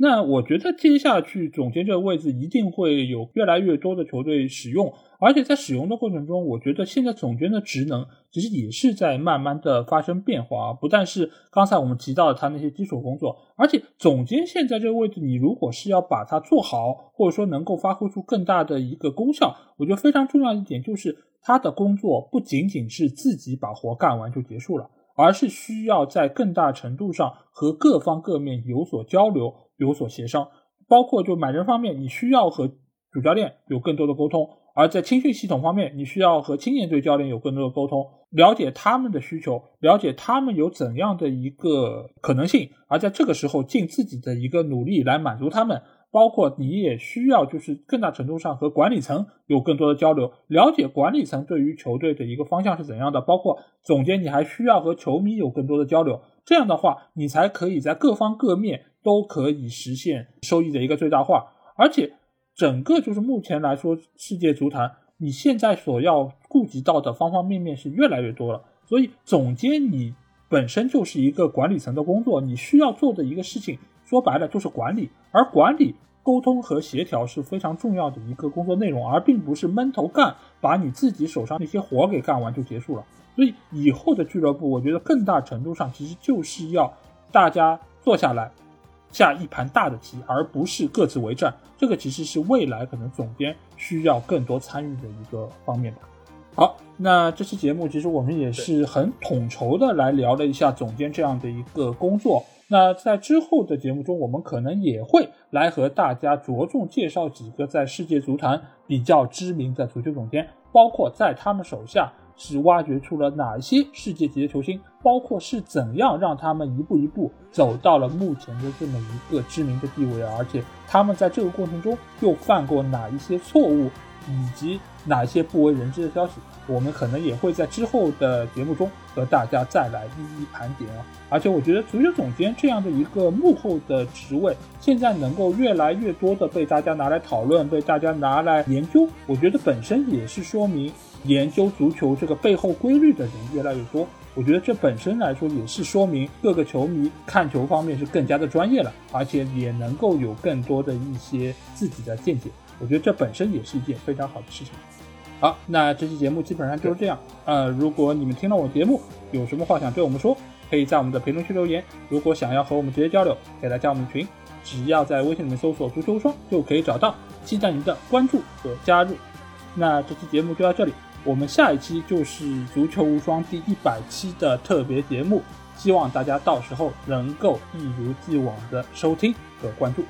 那我觉得接下去总监这个位置一定会有越来越多的球队使用，而且在使用的过程中，我觉得现在总监的职能其实也是在慢慢的发生变化。不但是刚才我们提到的他那些基础工作，而且总监现在这个位置，你如果是要把它做好，或者说能够发挥出更大的一个功效，我觉得非常重要一点就是他的工作不仅仅是自己把活干完就结束了，而是需要在更大程度上和各方各面有所交流。有所协商，包括就买人方面，你需要和主教练有更多的沟通；而在青训系统方面，你需要和青年队教练有更多的沟通，了解他们的需求，了解他们有怎样的一个可能性，而在这个时候尽自己的一个努力来满足他们。包括你也需要就是更大程度上和管理层有更多的交流，了解管理层对于球队的一个方向是怎样的。包括总监，你还需要和球迷有更多的交流。这样的话，你才可以在各方各面。都可以实现收益的一个最大化，而且整个就是目前来说，世界足坛你现在所要顾及到的方方面面是越来越多了。所以总监你本身就是一个管理层的工作，你需要做的一个事情，说白了就是管理。而管理、沟通和协调是非常重要的一个工作内容，而并不是闷头干，把你自己手上那些活给干完就结束了。所以以后的俱乐部，我觉得更大程度上其实就是要大家坐下来。下一盘大的棋，而不是各自为战。这个其实是未来可能总监需要更多参与的一个方面吧。好，那这期节目其实我们也是很统筹的来聊了一下总监这样的一个工作。那在之后的节目中，我们可能也会来和大家着重介绍几个在世界足坛比较知名的足球总监，包括在他们手下。是挖掘出了哪一些世界级的球星，包括是怎样让他们一步一步走到了目前的这么一个知名的地位，而且他们在这个过程中又犯过哪一些错误，以及哪些不为人知的消息，我们可能也会在之后的节目中和大家再来一一盘点啊。而且我觉得足球总监这样的一个幕后的职位，现在能够越来越多的被大家拿来讨论，被大家拿来研究，我觉得本身也是说明。研究足球这个背后规律的人越来越多，我觉得这本身来说也是说明各个球迷看球方面是更加的专业了，而且也能够有更多的一些自己的见解。我觉得这本身也是一件非常好的事情。好，那这期节目基本上就是这样。呃，如果你们听了我的节目，有什么话想对我们说，可以在我们的评论区留言。如果想要和我们直接交流，可以来加我们群，只要在微信里面搜索“足球无双”就可以找到。期待您的关注和加入。那这期节目就到这里，我们下一期就是《足球无双》第一百期的特别节目，希望大家到时候能够一如既往的收听和关注。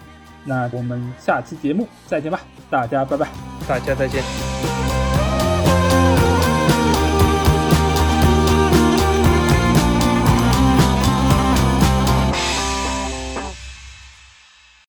那我们下期节目再见吧大家拜拜。大家再见。